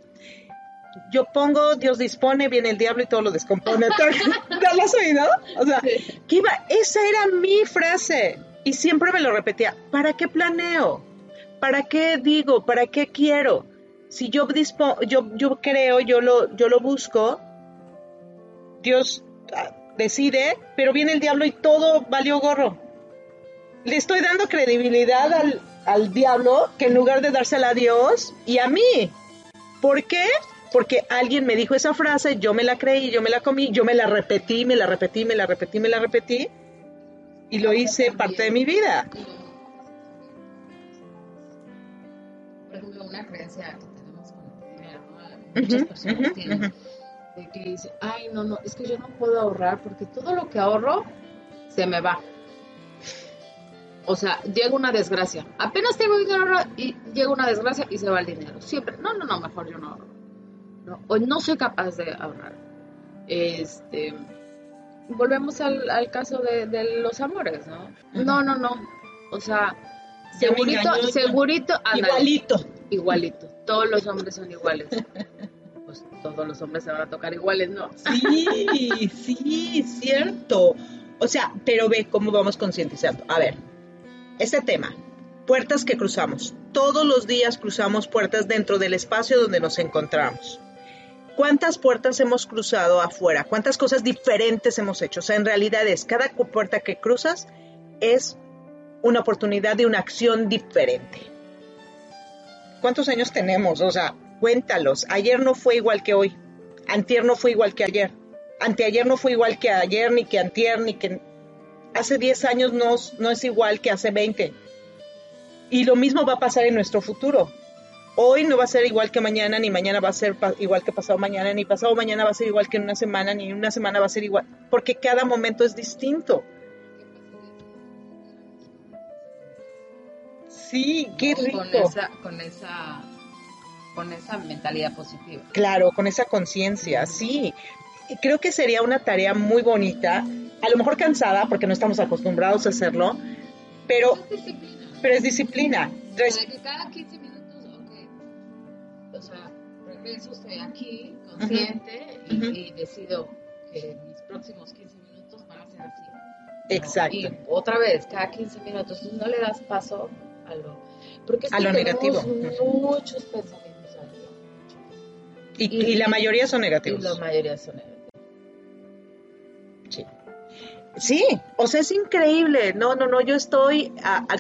Yo pongo, Dios dispone, viene el diablo y todo lo descompone. (laughs) ¿No lo has oído? O sea, ¿qué iba? esa era mi frase y siempre me lo repetía. ¿Para qué planeo? ¿Para qué digo? ¿Para qué quiero? si yo, yo, yo creo, yo lo, yo lo busco, Dios ah, decide, pero viene el diablo y todo valió gorro. Le estoy dando credibilidad al, al diablo que en lugar de dársela a Dios y a mí. ¿Por qué? Porque alguien me dijo esa frase, yo me la creí, yo me la comí, yo me la repetí, me la repetí, me la repetí, me la repetí y lo hice parte de mi vida. Por ejemplo, una creencia muchas personas tienen, de que dice, ay, no, no, es que yo no puedo ahorrar porque todo lo que ahorro se me va. O sea, llega una desgracia. Apenas tengo dinero y llega una desgracia y se va el dinero. Siempre, no, no, no, mejor yo no ahorro. No, o no soy capaz de ahorrar. Este, volvemos al, al caso de, de, los amores, ¿no? No, no, no. O sea, segurito, segurito, igualito. Igualito. Todos los hombres son iguales. Pues todos los hombres se van a tocar iguales, ¿no? Sí, sí, cierto. O sea, pero ve cómo vamos concientizando. A ver, este tema, puertas que cruzamos. Todos los días cruzamos puertas dentro del espacio donde nos encontramos. ¿Cuántas puertas hemos cruzado afuera? ¿Cuántas cosas diferentes hemos hecho? O sea, en realidad es, cada puerta que cruzas es una oportunidad de una acción diferente. ¿Cuántos años tenemos? O sea, cuéntalos. Ayer no fue igual que hoy. Antier no fue igual que ayer. Anteayer no fue igual que ayer, ni que antier, ni que... Hace 10 años no, no es igual que hace 20. Y lo mismo va a pasar en nuestro futuro. Hoy no va a ser igual que mañana, ni mañana va a ser igual que pasado mañana, ni pasado mañana va a ser igual que en una semana, ni en una semana va a ser igual, porque cada momento es distinto. Sí, qué rico. Con esa, con esa, con esa mentalidad positiva. Claro, con esa conciencia, sí. Creo que sería una tarea muy bonita, a lo mejor cansada porque no estamos acostumbrados a hacerlo, pero es disciplina. Pero es disciplina. que cada 15 minutos, ok, o regreso, estoy aquí, consciente, y, decido que mis próximos 15 minutos van a ser así. Exacto. Y otra vez, cada 15 minutos, no le das paso a lo, porque a lo negativo. Muchos pensamientos Y, la mayoría son negativos. Y la mayoría son negativos. Sí. Sí, o sea, es increíble. No, no, no, yo estoy,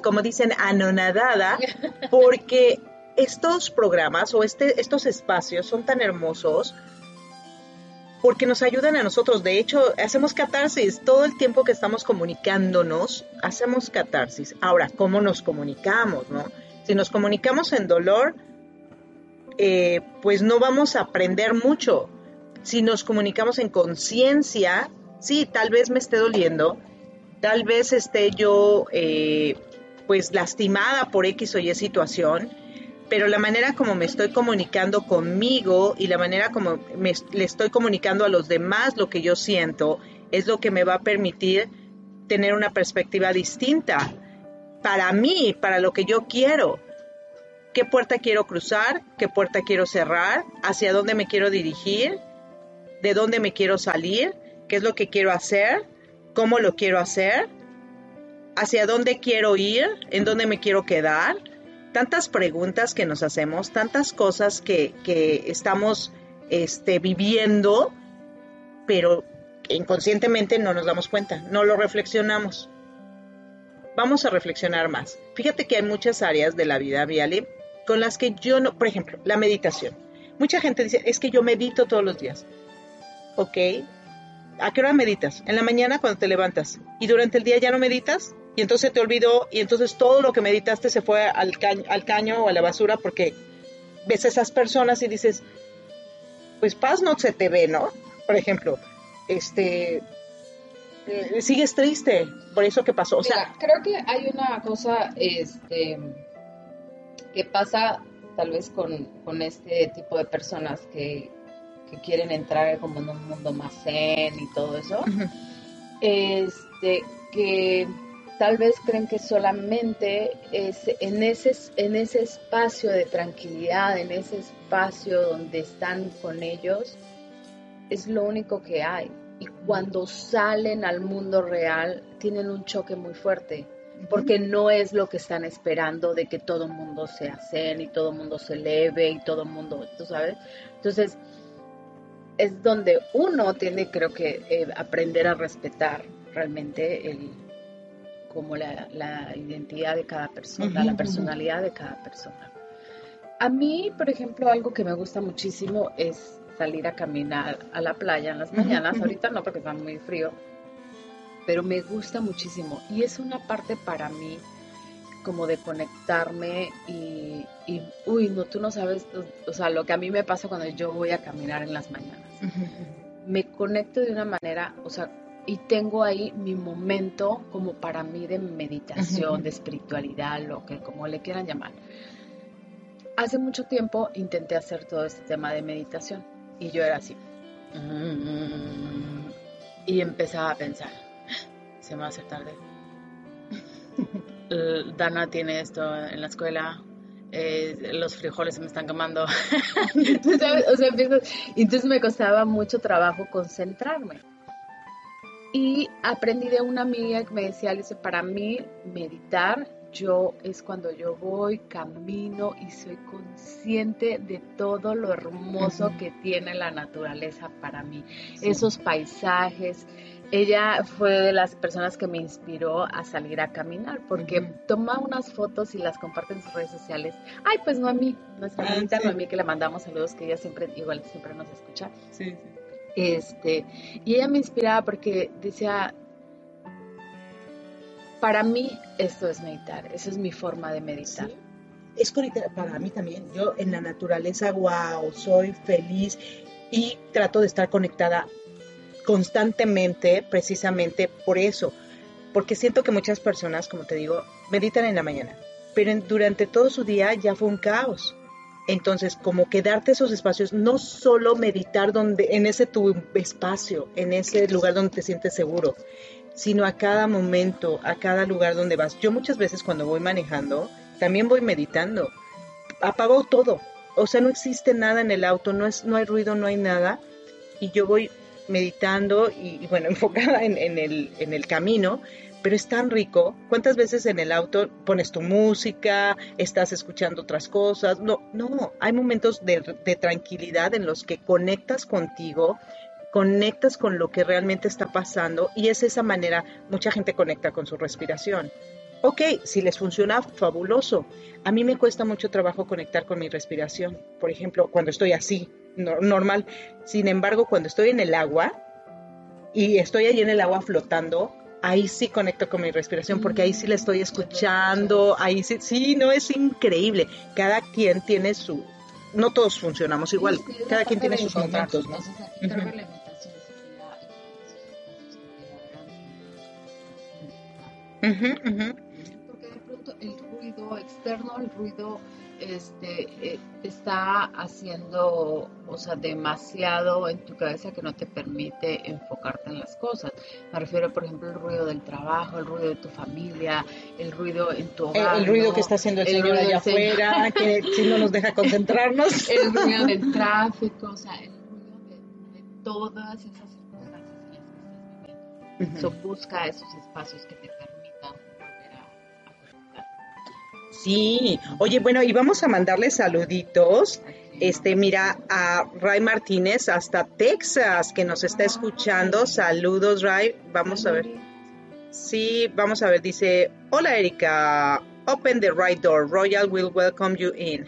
como dicen, anonadada (laughs) porque estos programas o este, estos espacios son tan hermosos porque nos ayudan a nosotros. De hecho, hacemos catarsis. Todo el tiempo que estamos comunicándonos, hacemos catarsis. Ahora, ¿cómo nos comunicamos? No? Si nos comunicamos en dolor, eh, pues no vamos a aprender mucho. Si nos comunicamos en conciencia, sí, tal vez me esté doliendo, tal vez esté yo eh, pues lastimada por X o Y situación, pero la manera como me estoy comunicando conmigo y la manera como me, le estoy comunicando a los demás lo que yo siento es lo que me va a permitir tener una perspectiva distinta para mí, para lo que yo quiero. ¿Qué puerta quiero cruzar? ¿Qué puerta quiero cerrar? ¿Hacia dónde me quiero dirigir? ¿De dónde me quiero salir? ¿Qué es lo que quiero hacer? ¿Cómo lo quiero hacer? ¿Hacia dónde quiero ir? ¿En dónde me quiero quedar? Tantas preguntas que nos hacemos, tantas cosas que, estamos este, viviendo, pero inconscientemente no nos damos cuenta, no lo reflexionamos. Vamos a reflexionar más. Fíjate que hay muchas áreas de la vida, Viale, con las que yo no, por ejemplo, la meditación. Mucha gente dice, es que yo medito todos los días. Ok, ¿a qué hora meditas? En la mañana cuando te levantas. ¿Y durante el día ya no meditas? Y entonces te olvidó y entonces todo lo que meditaste se fue al caño, al caño o a la basura porque ves a esas personas y dices, pues paz no se te ve, ¿no? Por ejemplo, este, eh, sigues triste por eso que pasó. O sea, creo que hay una cosa, este, que pasa tal vez con, con este tipo de personas que, que, quieren entrar como en un mundo más zen y todo eso, este, que tal vez creen que solamente es en ese, en ese espacio de tranquilidad, en ese espacio donde están con ellos, es lo único que hay. Y cuando salen al mundo real, tienen un choque muy fuerte, porque no es lo que están esperando de que todo el mundo se hacen y todo el mundo se eleve y todo el mundo, tú sabes. Entonces, es donde uno tiene, creo que, eh, aprender a respetar realmente el, como la, identidad de cada persona, la personalidad de cada persona. A mí, por ejemplo, algo que me gusta muchísimo es salir a caminar a la playa en las mañanas. Ahorita no porque está muy frío, pero me gusta muchísimo. Y es una parte para mí como de conectarme y, y, uy, no, tú no sabes, o sea, lo que a mí me pasa cuando yo voy a caminar en las mañanas. Me conecto de una manera, o sea, y tengo ahí mi momento como para mí de meditación, de espiritualidad, lo que como le quieran llamar. Hace mucho tiempo intenté hacer todo este tema de meditación y yo era así. Y empezaba a pensar, se me va a hacer tarde. Dana tiene esto en la escuela, eh, los frijoles se me están quemando. (laughs) (laughs) entonces me costaba mucho trabajo concentrarme. Y aprendí de una amiga que me decía, dice, para mí meditar yo es cuando yo voy, camino y soy consciente de todo lo hermoso que tiene la naturaleza para mí. Esos paisajes. Ella fue de las personas que me inspiró a salir a caminar porque toma unas fotos y las comparte en sus redes sociales. Ay, pues no a mí, nuestra ah, amiguita no a mí que le mandamos saludos, que ella siempre, igual siempre nos escucha. Sí, sí. Este, y ella me inspiraba porque decía, para mí esto es meditar, esa es mi forma de meditar. Es conectar, para mí también, yo en la naturaleza, wow, soy feliz y trato de estar conectada constantemente, precisamente por eso, porque siento que muchas personas, como te digo, meditan en la mañana, pero durante todo su día ya fue un caos entonces, como que darte esos espacios, no solo meditar donde, en ese tu espacio, en ese lugar donde te sientes seguro, sino a cada momento, a cada lugar donde vas. Yo muchas veces cuando voy manejando, también voy meditando. Apago todo. O sea, no existe nada en el auto, no, es, no hay ruido, no hay nada. Y yo voy meditando y, bueno, (laughs) enfocada en, el, en el camino, pero es tan rico. ¿Cuántas veces en el auto pones tu música, estás escuchando otras cosas? No, no, hay momentos de, tranquilidad en los que conectas contigo, conectas con lo que realmente está pasando y es esa manera, mucha gente conecta con su respiración. Ok, si les funciona, fabuloso. A mí me cuesta mucho trabajo conectar con mi respiración. Por ejemplo, cuando estoy así, normal. Sin embargo, cuando estoy en el agua y estoy ahí en el agua flotando, ahí sí conecto con mi respiración porque ahí sí la estoy escuchando, ahí sí, sí, no es increíble. Cada quien tiene su, no todos funcionamos igual, cada quien tiene sus momentos, ¿no? Porque de pronto el ruido externo, el ruido este, eh, está haciendo, o sea, demasiado en tu cabeza que no te permite enfocarte en las cosas. Me refiero, por ejemplo, al ruido del trabajo, el ruido de tu familia, el ruido en tu hogar. El, ruido que está haciendo el, señor allá afuera, que si no nos deja concentrarnos. (laughs) el ruido (laughs) del tráfico, o sea, el ruido de, todas esas circunstancias en las que estás viviendo. busca esos espacios que te Sí, oye, bueno, y vamos a mandarle saluditos. Este, mira, a Ray Martínez hasta Texas, que nos está escuchando. Saludos, Ray. Vamos a ver. Sí, vamos a ver. Dice, hola, Erika. Open the right door. Royal will welcome you in.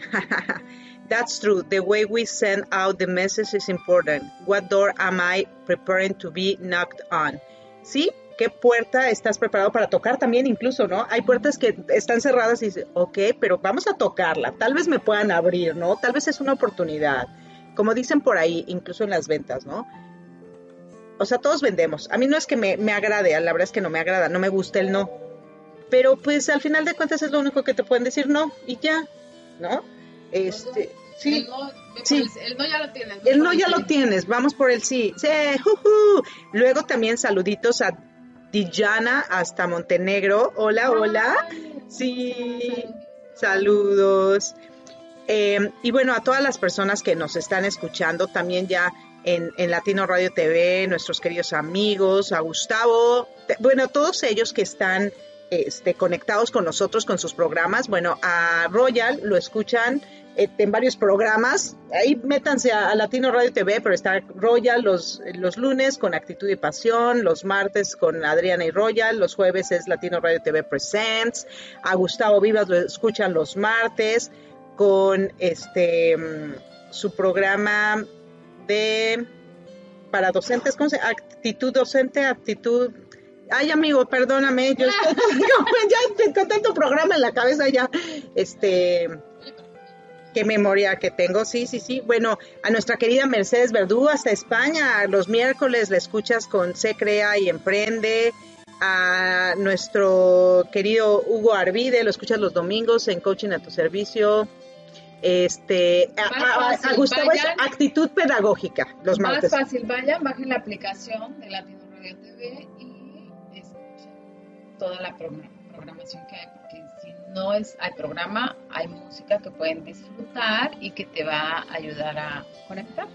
(laughs) That's true. The way we send out the message is important. What door am I preparing to be knocked on? Sí, qué puerta estás preparado para tocar también incluso, ¿no? Hay puertas que están cerradas y dices, ok, pero vamos a tocarla, tal vez me puedan abrir, ¿no? Tal vez es una oportunidad. Como dicen por ahí, incluso en las ventas, ¿no? O sea, todos vendemos. A mí no es que me, me agrade, la verdad es que no me agrada, no me gusta el no. Pero pues al final de cuentas es lo único que te pueden decir no y ya, ¿no? Este, sí. El no, sí. el no ya lo tienes. El no ya lo tienes, vamos por el sí. Sí, juju. Luego también saluditos a Dijana hasta Montenegro. Hola, hola. Sí, saludos. Eh, y bueno, a todas las personas que nos están escuchando, también ya en, Latino Radio TV, nuestros queridos amigos, a Gustavo, bueno, todos ellos que están este, conectados con nosotros, con sus programas. Bueno, a Royal lo escuchan en varios programas. Ahí métanse a, Latino Radio TV, pero está Royal los, los lunes con Actitud y Pasión, los martes con Adriana y Royal, los jueves es Latino Radio TV Presents, a Gustavo Vivas lo escuchan los martes con este mm, su programa de para docentes, ¿cómo se Actitud docente, actitud Ay, amigo, perdóname, yo estoy, (laughs) ya con tanto programa en la cabeza ya, este, qué memoria que tengo, sí, sí, sí. Bueno, a nuestra querida Mercedes Verdú hasta España, los miércoles la escuchas con Se Crea y Emprende. A nuestro querido Hugo Arvide, lo escuchas los domingos en Coaching a tu Servicio. Este, a, Gustavo es actitud pedagógica los más martes. Más fácil, vayan, bajen la aplicación de Latino Radio TV y escuchen toda la programación que hay, no es, hay programa, hay música que pueden disfrutar y que te va a ayudar a conectar.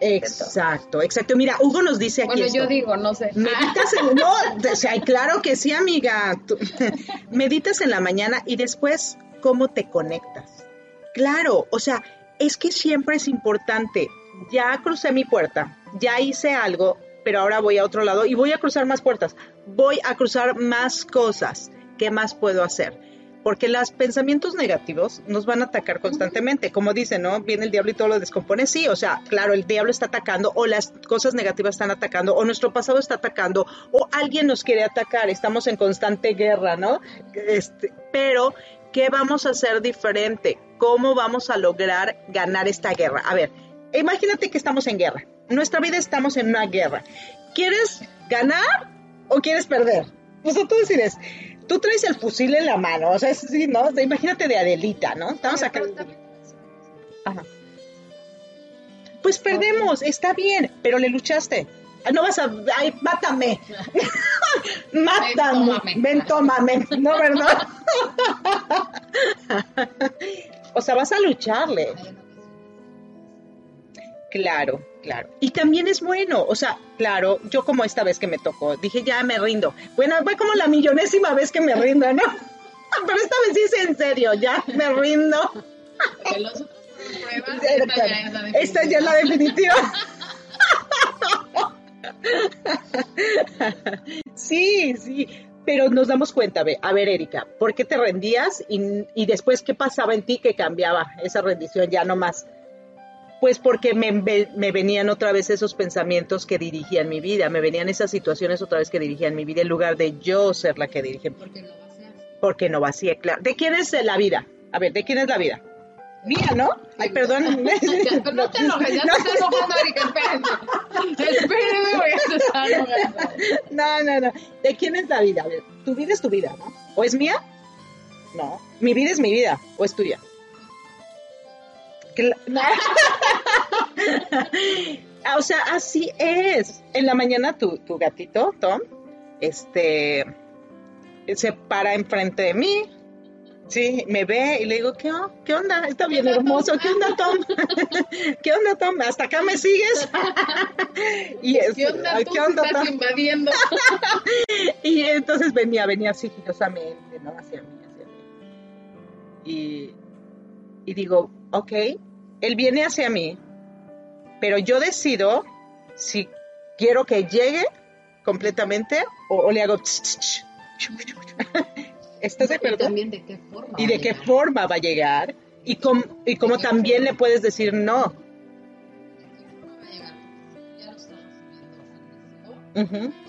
Exacto, exacto. Mira, Hugo nos dice aquí. Bueno, yo digo, no sé. Meditas en, no, o sea, claro que sí, amiga. (laughs) meditas en la mañana y después, ¿cómo te conectas? Claro, o sea, es que siempre es importante. Ya crucé mi puerta, ya hice algo, pero ahora voy a otro lado y voy a cruzar más puertas. Voy a cruzar más cosas. ¿Qué más puedo hacer? Porque los pensamientos negativos nos van a atacar constantemente. Como dicen, ¿no? Viene el diablo y todo lo descompone. Sí, o sea, claro, el diablo está atacando o las cosas negativas están atacando o nuestro pasado está atacando o alguien nos quiere atacar. Estamos en constante guerra, ¿no? Este, pero, ¿qué vamos a hacer diferente? ¿Cómo vamos a lograr ganar esta guerra? A ver, imagínate que estamos en guerra. Nuestra vida estamos en una guerra. ¿Quieres ganar o quieres perder? Pues tú decides tú traes el fusil en la mano, o sea, sí, ¿no? imagínate de Adelita, ¿no? Estamos acá. Ajá. Pues perdemos, está bien, pero le luchaste. Ah, no vas a, ay, mátame. (laughs) mátame. Ven, tómame. No, ¿verdad? (laughs) o sea, vas a lucharle. Claro, claro. Y también es bueno, o sea, claro, yo como esta vez que me tocó, dije, ya me rindo. Bueno, fue como la millonésima vez que me rindo, ¿no? (laughs) Pero esta vez sí es en serio, ya me rindo. (laughs) esta ya es la definitiva. sí, sí, pero nos damos cuenta, ve, a ver, Erika, ¿por qué te rendías y, y, después qué pasaba en ti que cambiaba esa rendición ya no más? Pues porque me, me, venían otra vez esos pensamientos que dirigían mi vida, me venían esas situaciones otra vez que dirigían mi vida en lugar de yo ser la que dirige. Porque no vacía. Porque no vacía, claro. ¿De quién es la vida? A ver, ¿de quién es la vida? Mía, ¿no? Ay, perdón. (laughs) Pero no te (laughs) enojes, ya no, te está enojando, Erika, espérenme. Espérenme, voy a estar enojando. No, no, no. ¿De quién es la vida? A ver, tu vida es tu vida, ¿no? ¿O es mía? No. Mi vida es mi vida, ¿o es tuya? (laughs) O sea, así es. En la mañana tu, tu gatito, Tom, este, se para enfrente de mí, Sí, me ve y le digo, ¿qué, ¿qué onda? Está bien hermoso. ¿Qué onda, Tom? (laughs) ¿Qué onda, Tom? ¿Hasta acá me sigues? (laughs) y es, ¿Qué onda, ¿qué onda, estás invadiendo? y entonces venía, venía sigilosamente, ¿no? Hacia mí, hacia mí. Y, y digo, ok, él viene hacia mí, pero yo decido si quiero que llegue completamente o, o le hago... (laughs) ¿Estás de acuerdo? Y también de qué forma. Y de qué forma va a llegar. Y, com, y como también le puedes decir no. Uh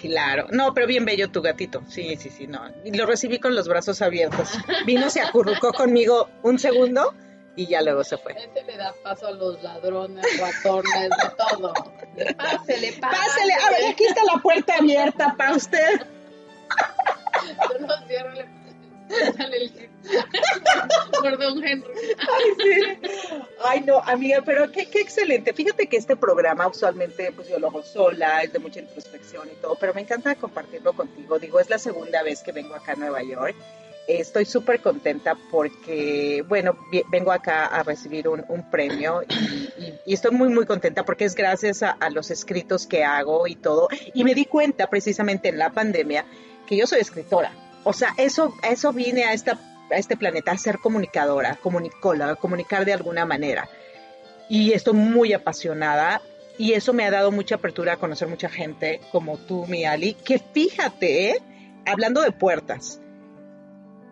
Claro, no, pero bien bello tu gatito. Sí, sí, sí, no. Y lo recibí con los brazos abiertos. (laughs) Vino, se acurrucó conmigo un segundo y ya luego se fue. Este le da paso a los ladrones, ratones, de todo. Pásele, pásele. Pásele, a ver, aquí está la puerta abierta para usted. No cierro, (laughs) Ay, no, amiga, pero qué, qué, excelente. Fíjate que este programa usualmente, pues yo lo hago sola, es de mucha introspección y todo, pero me encanta compartirlo contigo. Digo, es la segunda vez que vengo acá a Nueva York. Estoy súper contenta porque, bueno, vengo acá a recibir un, un premio y, estoy muy, muy contenta porque es gracias a los escritos que hago y todo. Y me di cuenta precisamente en la pandemia que yo soy escritora. O sea, eso, eso vine a, esta, a este planeta a ser comunicadora, comunicóloga, comunicar de alguna manera. Y estoy muy apasionada y eso me ha dado mucha apertura a conocer mucha gente como tú, mi Ali, que fíjate, ¿eh? hablando de puertas.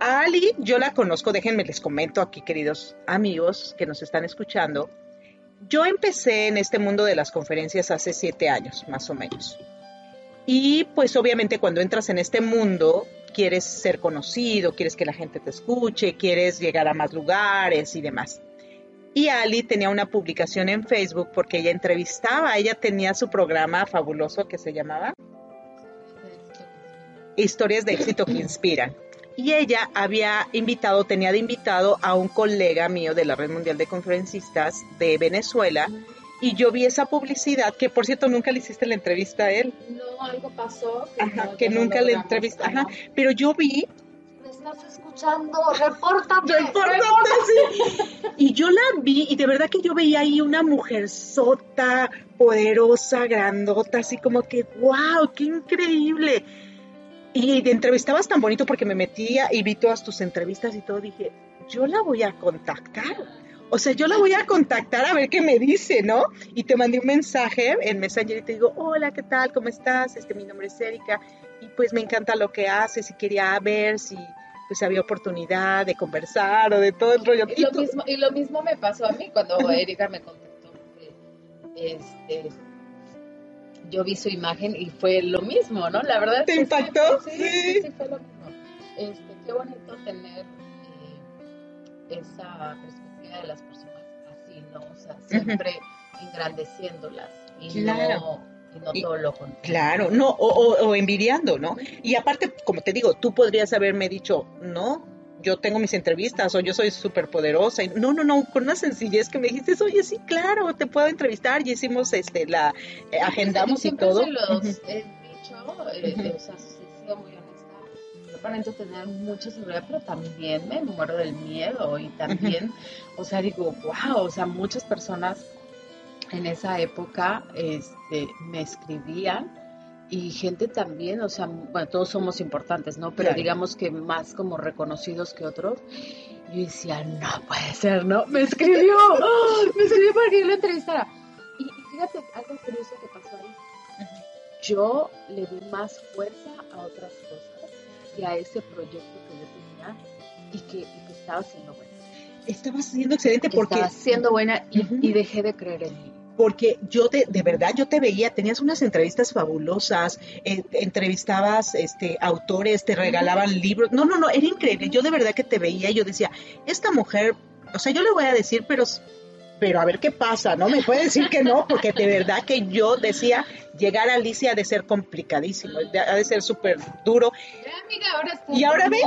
A Ali, yo la conozco, déjenme les comento aquí, queridos amigos que nos están escuchando. Yo empecé en este mundo de las conferencias hace siete años, más o menos. Y pues obviamente cuando entras en este mundo, quieres ser conocido, quieres que la gente te escuche, quieres llegar a más lugares y demás. Y Ali tenía una publicación en Facebook porque ella entrevistaba, ella tenía su programa fabuloso que se llamaba Historias de éxito que inspiran. Y ella había invitado, tenía de invitado a un colega mío de la Red Mundial de Conferencistas de Venezuela, y yo vi esa publicidad, que por cierto nunca le hiciste la entrevista a él. No, algo pasó. Que, ajá, no, que nunca no le entrevista. Ajá, pero yo vi. ¿Me estás escuchando? Repórtame. Repórtame, sí. Y yo la vi, y de verdad que yo veía ahí una mujer sota, poderosa, grandota, así como que, wow, qué increíble. Y te entrevistabas tan bonito porque me metía y vi todas tus entrevistas y todo. Dije, yo la voy a contactar o sea, yo la voy a contactar a ver qué me dice, ¿no? Y te mandé un mensaje en Messenger y te digo, hola, ¿qué tal? ¿Cómo estás? Este, mi nombre es Erika y pues me encanta lo que haces y quería ver si pues había oportunidad de conversar o de todo el rollo. Y, lo, mismo, y lo mismo me pasó a mí cuando (laughs) Erika me contactó. Este, yo vi su imagen y fue lo mismo, ¿no? La verdad. ¿Te impactó? Sí, sí, sí, sí, fue lo mismo. Este, qué bonito tener eh, esa de las personas así, ¿no? O sea, siempre uh -huh. engrandeciéndolas y claro. no y no todo lo contrario. Claro, no, o, o, o, envidiando, ¿no? Y aparte, como te digo, tú podrías haberme dicho, no, yo tengo mis entrevistas o yo soy súper poderosa. Y, no, no, no, con una sencillez que me dijiste, oye, sí, claro, te puedo entrevistar. Y hicimos, este, la, eh, agendamos y todo. Se los uh -huh. he dicho, eh, uh -huh. o sea, muy aparento tener mucha seguridad, pero también me muero del miedo y también, o sea, digo, wow, o sea, muchas personas en esa época este, me escribían y gente también, o sea, bueno, todos somos importantes, ¿no? Pero digamos que más como reconocidos que otros. Yo decía, no puede ser, ¿no? Me escribió, ¡oh! (laughs) me escribió para que yo lo entrevistara. Y, fíjate algo curioso que pasó ahí. Yo le di más fuerza a otras cosas que a ese proyecto que yo tenía y que, estaba siendo buena. Estaba siendo excelente porque... Estaba siendo buena y, y dejé de creer en mí porque yo de, de verdad yo te veía, tenías unas entrevistas fabulosas, eh, entrevistabas este autores, te regalaban libros. No, no, no, era increíble. Yo de verdad que te veía y yo decía, esta mujer, o sea, yo le voy a decir, pero pero a ver qué pasa, ¿no? Me puede decir que no, porque de verdad que yo decía, llegar a Alicia ha de ser complicadísimo, ha de ser súper duro. y ahora ve,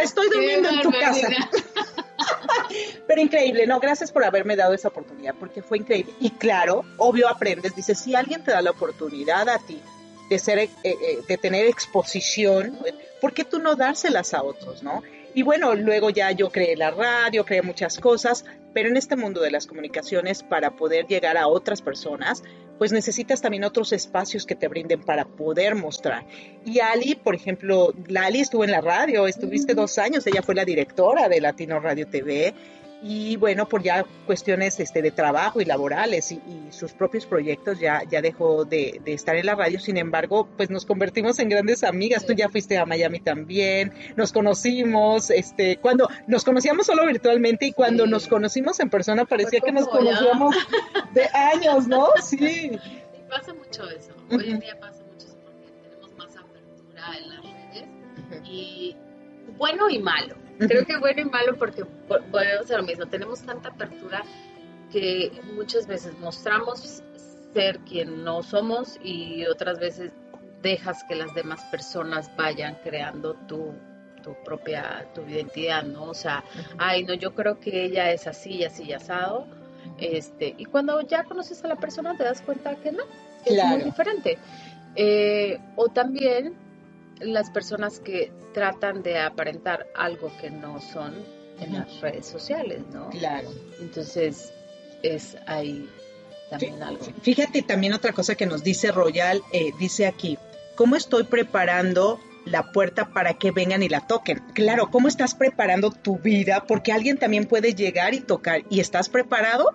estoy durmiendo en tu casa. (laughs) Pero increíble, no, gracias por haberme dado esa oportunidad, porque fue increíble. Y claro, obvio aprendes, dice, si alguien te da la oportunidad a ti de ser, eh, eh, de tener exposición, ¿por qué tú no dárselas a otros, no? Y bueno, luego ya yo creé la radio, creé muchas cosas, pero en este mundo de las comunicaciones, para poder llegar a otras personas, pues necesitas también otros espacios que te brinden para poder mostrar. Y Ali, por ejemplo, Lali estuvo en la radio, estuviste dos años, ella fue la directora de Latino Radio TV y bueno, por ya cuestiones este, de trabajo y laborales y, sus propios proyectos ya, ya dejó de, estar en la radio, sin embargo, pues nos convertimos en grandes amigas, tú ya fuiste a Miami también, nos conocimos, este, cuando nos conocíamos solo virtualmente y cuando nos conocimos en persona parecía que nos conocíamos de años, ¿no? Sí. (laughs) Y pasa mucho eso, hoy en día pasa mucho eso porque tenemos más apertura en las redes y bueno y malo Creo que bueno y malo porque volvemos a lo mismo, tenemos tanta apertura que muchas veces mostramos ser quien no somos y otras veces dejas que las demás personas vayan creando tu, tu propia tu identidad, ¿no? O sea, ay, no, yo creo que ella es así, así y asado. Este, y cuando ya conoces a la persona te das cuenta que no, que es muy diferente. Eh, o también las personas que tratan de aparentar algo que no son en las redes sociales, ¿no? Claro. Entonces, es ahí también algo. Fíjate también otra cosa que nos dice Royal, eh, dice aquí, ¿cómo estoy preparando la puerta para que vengan y la toquen? Claro, ¿cómo estás preparando tu vida? Porque alguien también puede llegar y tocar. ¿Y estás preparado?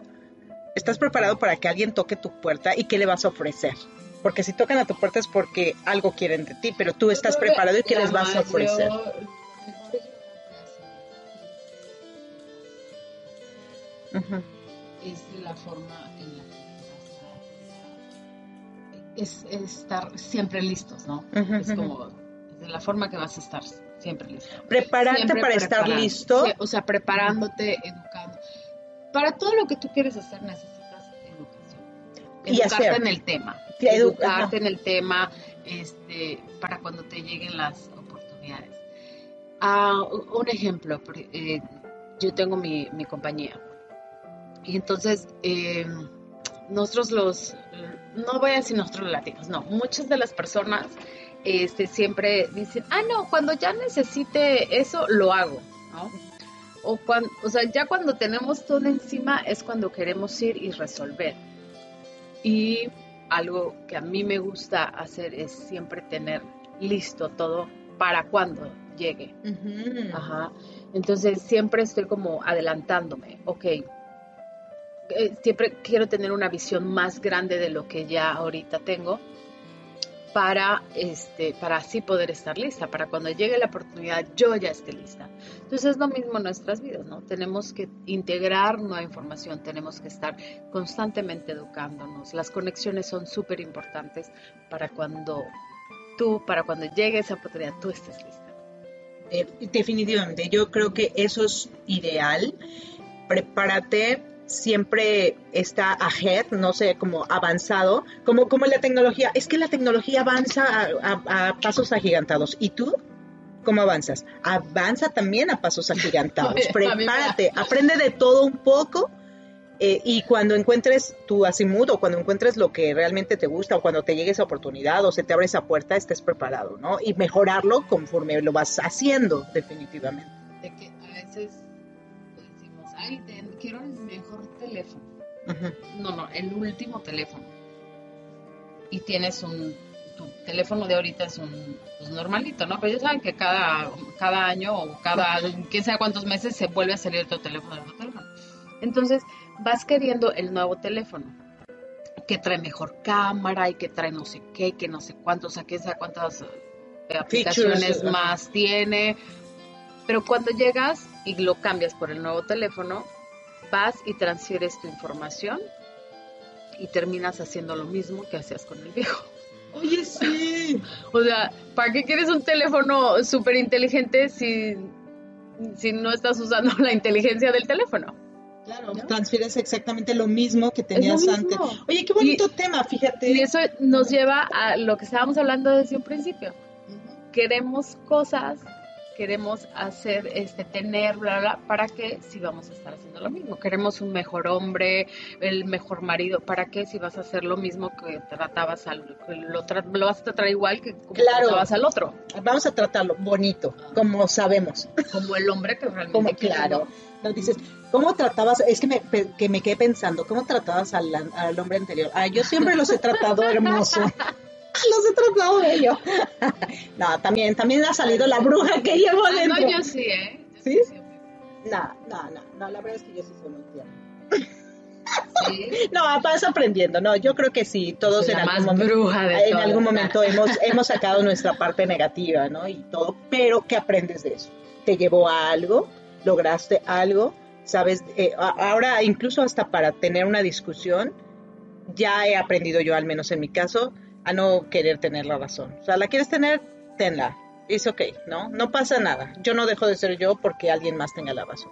¿Estás preparado para que alguien toque tu puerta y qué le vas a ofrecer? Porque si tocan a tu puerta es porque algo quieren de ti, pero tú estás preparado y qué les vas a ofrecer. Es la forma en la que es, estar siempre listos, ¿no? Es como de la forma que vas a estar siempre listo. Prepararte para estar listo. o sea, preparándote, educando. Para todo lo que tú quieres hacer necesitas educación. Y educarte en el tema educarte en el tema este, para cuando te lleguen las oportunidades. Ah, un ejemplo, eh, yo tengo mi, compañía y entonces eh, nosotros los, no voy a decir nosotros los latinos, no, muchas de las personas este, siempre dicen, ah, no, cuando ya necesite eso, lo hago, ¿no? O, cuando, o sea, ya cuando tenemos todo encima es cuando queremos ir y resolver. Y algo que a mí me gusta hacer es siempre tener listo todo para cuando llegue. Ajá. Entonces siempre estoy como adelantándome, ok. Eh, siempre quiero tener una visión más grande de lo que ya ahorita tengo para, este, para así poder estar lista, para cuando llegue la oportunidad yo ya esté lista. Entonces es lo mismo en nuestras vidas, ¿no? Tenemos que integrar nueva información, tenemos que estar constantemente educándonos. Las conexiones son súper importantes para cuando tú, para cuando llegue esa oportunidad, tú estés lista. Eh, definitivamente, yo creo que eso es ideal. Prepárate siempre está ahead, no sé, como avanzado, como, como la tecnología. Es que la tecnología avanza a, pasos agigantados. ¿Y tú? ¿Cómo avanzas? Avanza también a pasos (laughs) agigantados. Prepárate, aprende de todo un poco Eh, y cuando encuentres tu azimut o cuando encuentres lo que realmente te gusta o cuando te llegue esa oportunidad o se te abre esa puerta, estés preparado, ¿no? Y mejorarlo conforme lo vas haciendo, definitivamente. De que a veces decimos, ay, quiero el mejor teléfono. No, no, el último teléfono. Y tienes un, teléfono de ahorita es un pues, normalito, ¿no? Pero ya saben que cada, cada año o cada, quién sabe cuántos meses se vuelve a salir tu teléfono, tu teléfono. Entonces, vas queriendo el nuevo teléfono que trae mejor cámara y que trae no sé qué, que no sé cuántos, o sea, que sabe cuántas eh, aplicaciones más tiene. Pero cuando llegas y lo cambias por el nuevo teléfono, vas y transfieres tu información y terminas haciendo lo mismo que hacías con el viejo. Oye, sí. o sea, ¿para qué quieres un teléfono súper inteligente si, si no estás usando la inteligencia del teléfono? Claro, transfieres exactamente lo mismo que tenías antes. Oye, qué bonito tema, fíjate. Y eso nos lleva a lo que estábamos hablando desde un principio. Queremos cosas, queremos hacer, este, tener, bla, bla, ¿para qué si vamos a estar haciendo lo mismo? Queremos un mejor hombre, el mejor marido, ¿para qué si vas a hacer lo mismo que tratabas al, lo, lo vas a tratar igual que como tratabas al otro? Vamos a tratarlo bonito, como sabemos. Como el hombre que realmente como, Claro. No dices, ¿cómo tratabas? Es que me, que me quedé pensando, ¿cómo tratabas al, al hombre anterior? Ay, yo siempre los he tratado hermoso. (laughs) (laughs) los he tratado bello. (laughs) no, también, también ha salido la bruja que llevo ah, dentro. No, yo sí, ¿eh? ¿Sí? No, no, no, no, la verdad es que yo sí soy muy tierna. ¿Sí? (laughs) No, vas aprendiendo, no, yo creo que sí, todos en, algún momento, en algún momento hemos, hemos sacado nuestra parte negativa, ¿no? Y todo, pero ¿qué aprendes de eso? ¿Te llevó a algo? lograste algo, sabes, eh, ahora incluso hasta para tener una discusión, ya he aprendido yo, al menos en mi caso, a no querer tener la razón. O sea, la quieres tener, tenla. Es ok, ¿no? No pasa nada. Yo no dejo de ser yo porque alguien más tenga la razón.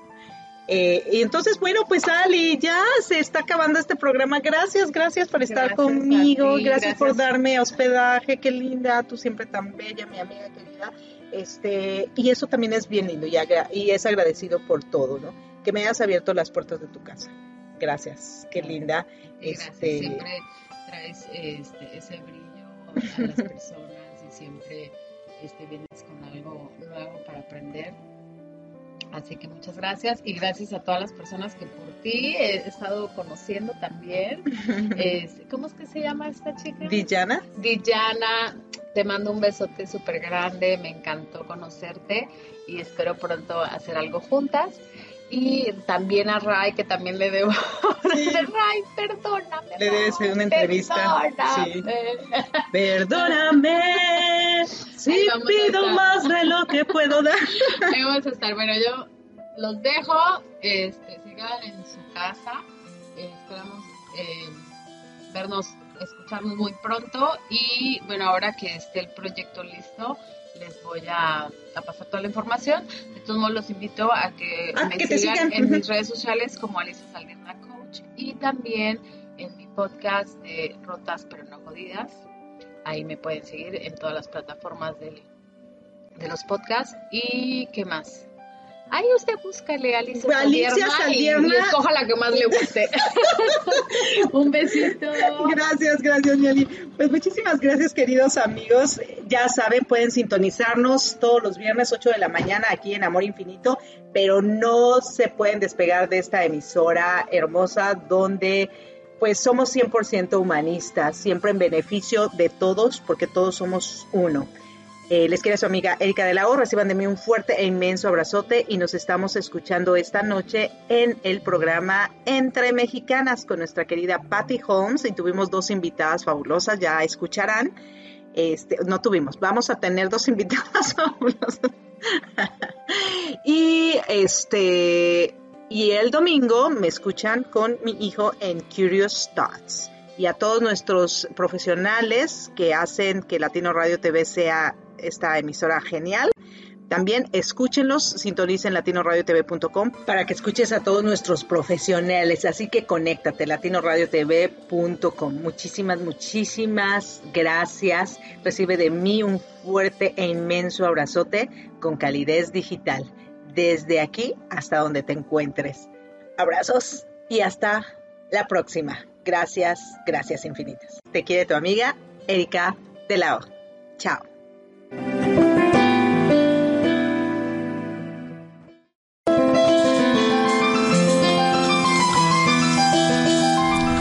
Eh, y entonces, bueno, pues Ali, ya se está acabando este programa. Gracias, gracias por estar conmigo. gracias, por darme hospedaje. Qué linda, tú siempre tan bella, mi amiga querida. Este, y eso también es bien lindo y, y es agradecido por todo, ¿no? Que me hayas abierto las puertas de tu casa. Gracias, qué linda. Este... Siempre traes este, ese brillo a las personas y siempre este, vienes con algo nuevo para aprender. Así que muchas gracias y gracias a todas las personas que por ti he estado conociendo también. (laughs) ¿Cómo es que se llama esta chica? Villana. Villana, te mando un besote súper grande, me encantó conocerte y espero pronto hacer algo juntas. Y también a Ray, que también le debo. (laughs) Ray, perdóname. Le debes una entrevista. Perdóname. Perdóname. Si pido más de lo que puedo dar. (laughs) Ahí vamos a estar. Bueno, yo los dejo. Este, sigan en su casa. Eh, esperamos eh, vernos escucharnos muy pronto y bueno, ahora que esté el proyecto listo, les voy a, pasar toda la información. De todos modos, los invito a que ah, me sigan, en mis redes sociales como Alicia Salguerna Coach y también en mi podcast de Rotas pero no jodidas. Ahí me pueden seguir en todas las plataformas de los podcasts. ¿Y qué más? Ay, usted búscale Alicia, Alicia Saldierna, y, escoja la que más le guste. (laughs) Un besito. Gracias, gracias, Miali. Pues muchísimas gracias, queridos amigos. Ya saben, pueden sintonizarnos todos los viernes 8 de la mañana aquí en Amor Infinito, pero no se pueden despegar de esta emisora hermosa donde pues somos 100% humanistas, siempre en beneficio de todos, porque todos somos uno. Eh, les quiere su amiga Erika de la O. Reciban de mí un fuerte e inmenso abrazote y nos estamos escuchando esta noche en el programa Entre Mexicanas con nuestra querida Patty Holmes y tuvimos dos invitadas fabulosas, ya escucharán. Este, no tuvimos, vamos a tener dos (laughs) invitadas fabulosas. (laughs) y este y el domingo me escuchan con mi hijo en Curious Thoughts y a todos nuestros profesionales que hacen que Latino Radio TV sea esta emisora genial. También escúchenlos, sintonicen latinoradiotv.com para que escuches a todos nuestros profesionales. Así que conéctate, latinoradiotv.com. Muchísimas, muchísimas gracias. Recibe de mí un fuerte e inmenso abrazote con calidez digital. Desde aquí hasta donde te encuentres. Abrazos. y hasta la próxima. Gracias, gracias infinitas. Te quiere tu amiga Erika de. Chao.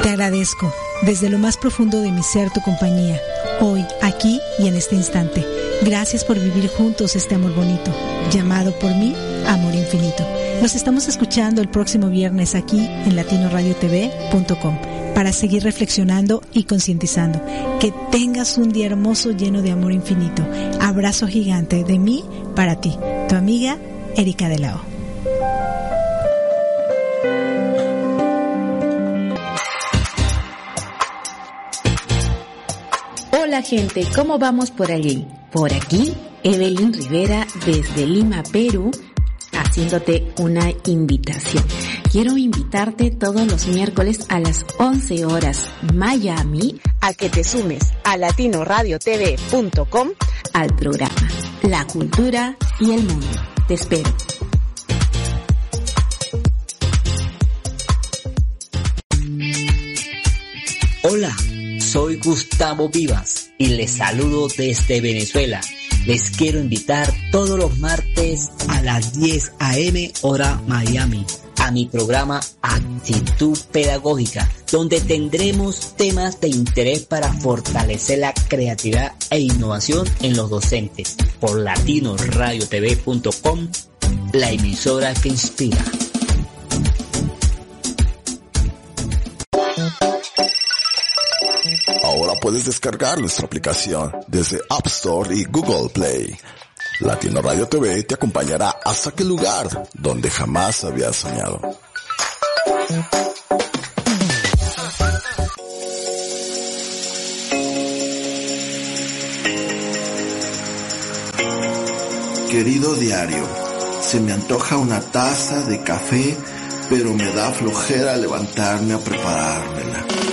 Te agradezco desde lo más profundo de mi ser tu compañía, hoy, aquí y en este instante. Gracias por vivir juntos este amor bonito, llamado por mí Amor Infinito. Nos estamos escuchando el próximo viernes aquí en latinoradiotv.com para seguir reflexionando y concientizando. Que tengas un día hermoso lleno de amor infinito. Abrazo gigante de mí para ti, tu amiga Erika de la. Hola gente, ¿cómo vamos por allí? Por aquí, Evelyn Rivera desde Lima, Perú, haciéndote una invitación. Quiero invitarte todos los miércoles a las 11 horas Miami a que te sumes a latinoradiotv.com al programa La Cultura y el Mundo. Te espero. Hola, soy Gustavo Vivas y les saludo desde Venezuela. Les quiero invitar todos los martes a las 10 a.m. hora Miami a mi programa Actitud Pedagógica, donde tendremos temas de interés para fortalecer la creatividad e innovación en los docentes por latinoradiotv.com, la emisora que inspira. Puedes descargar nuestra aplicación desde App Store y Google Play. Latino Radio TV te acompañará hasta aquel lugar donde jamás habías soñado. Querido diario, se me antoja una taza de café, pero me da flojera levantarme a preparármela.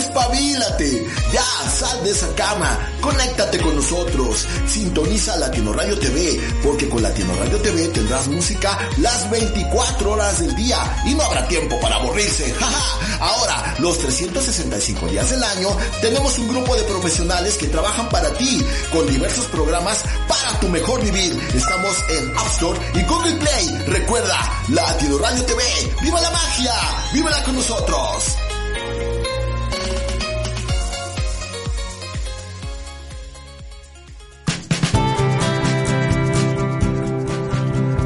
¡Despabilate! Ya, sal de esa cama, conéctate con nosotros, sintoniza Latino Radio TV, porque con Latino Radio TV tendrás música las 24 horas del día y no habrá tiempo para aburrirse. (laughs) Ahora, los 365 días del año, tenemos un grupo de profesionales que trabajan para ti, con diversos programas para tu mejor vivir. Estamos en App Store y Google Play. Recuerda, Latino Radio TV, ¡viva la magia! ¡Vívela con nosotros!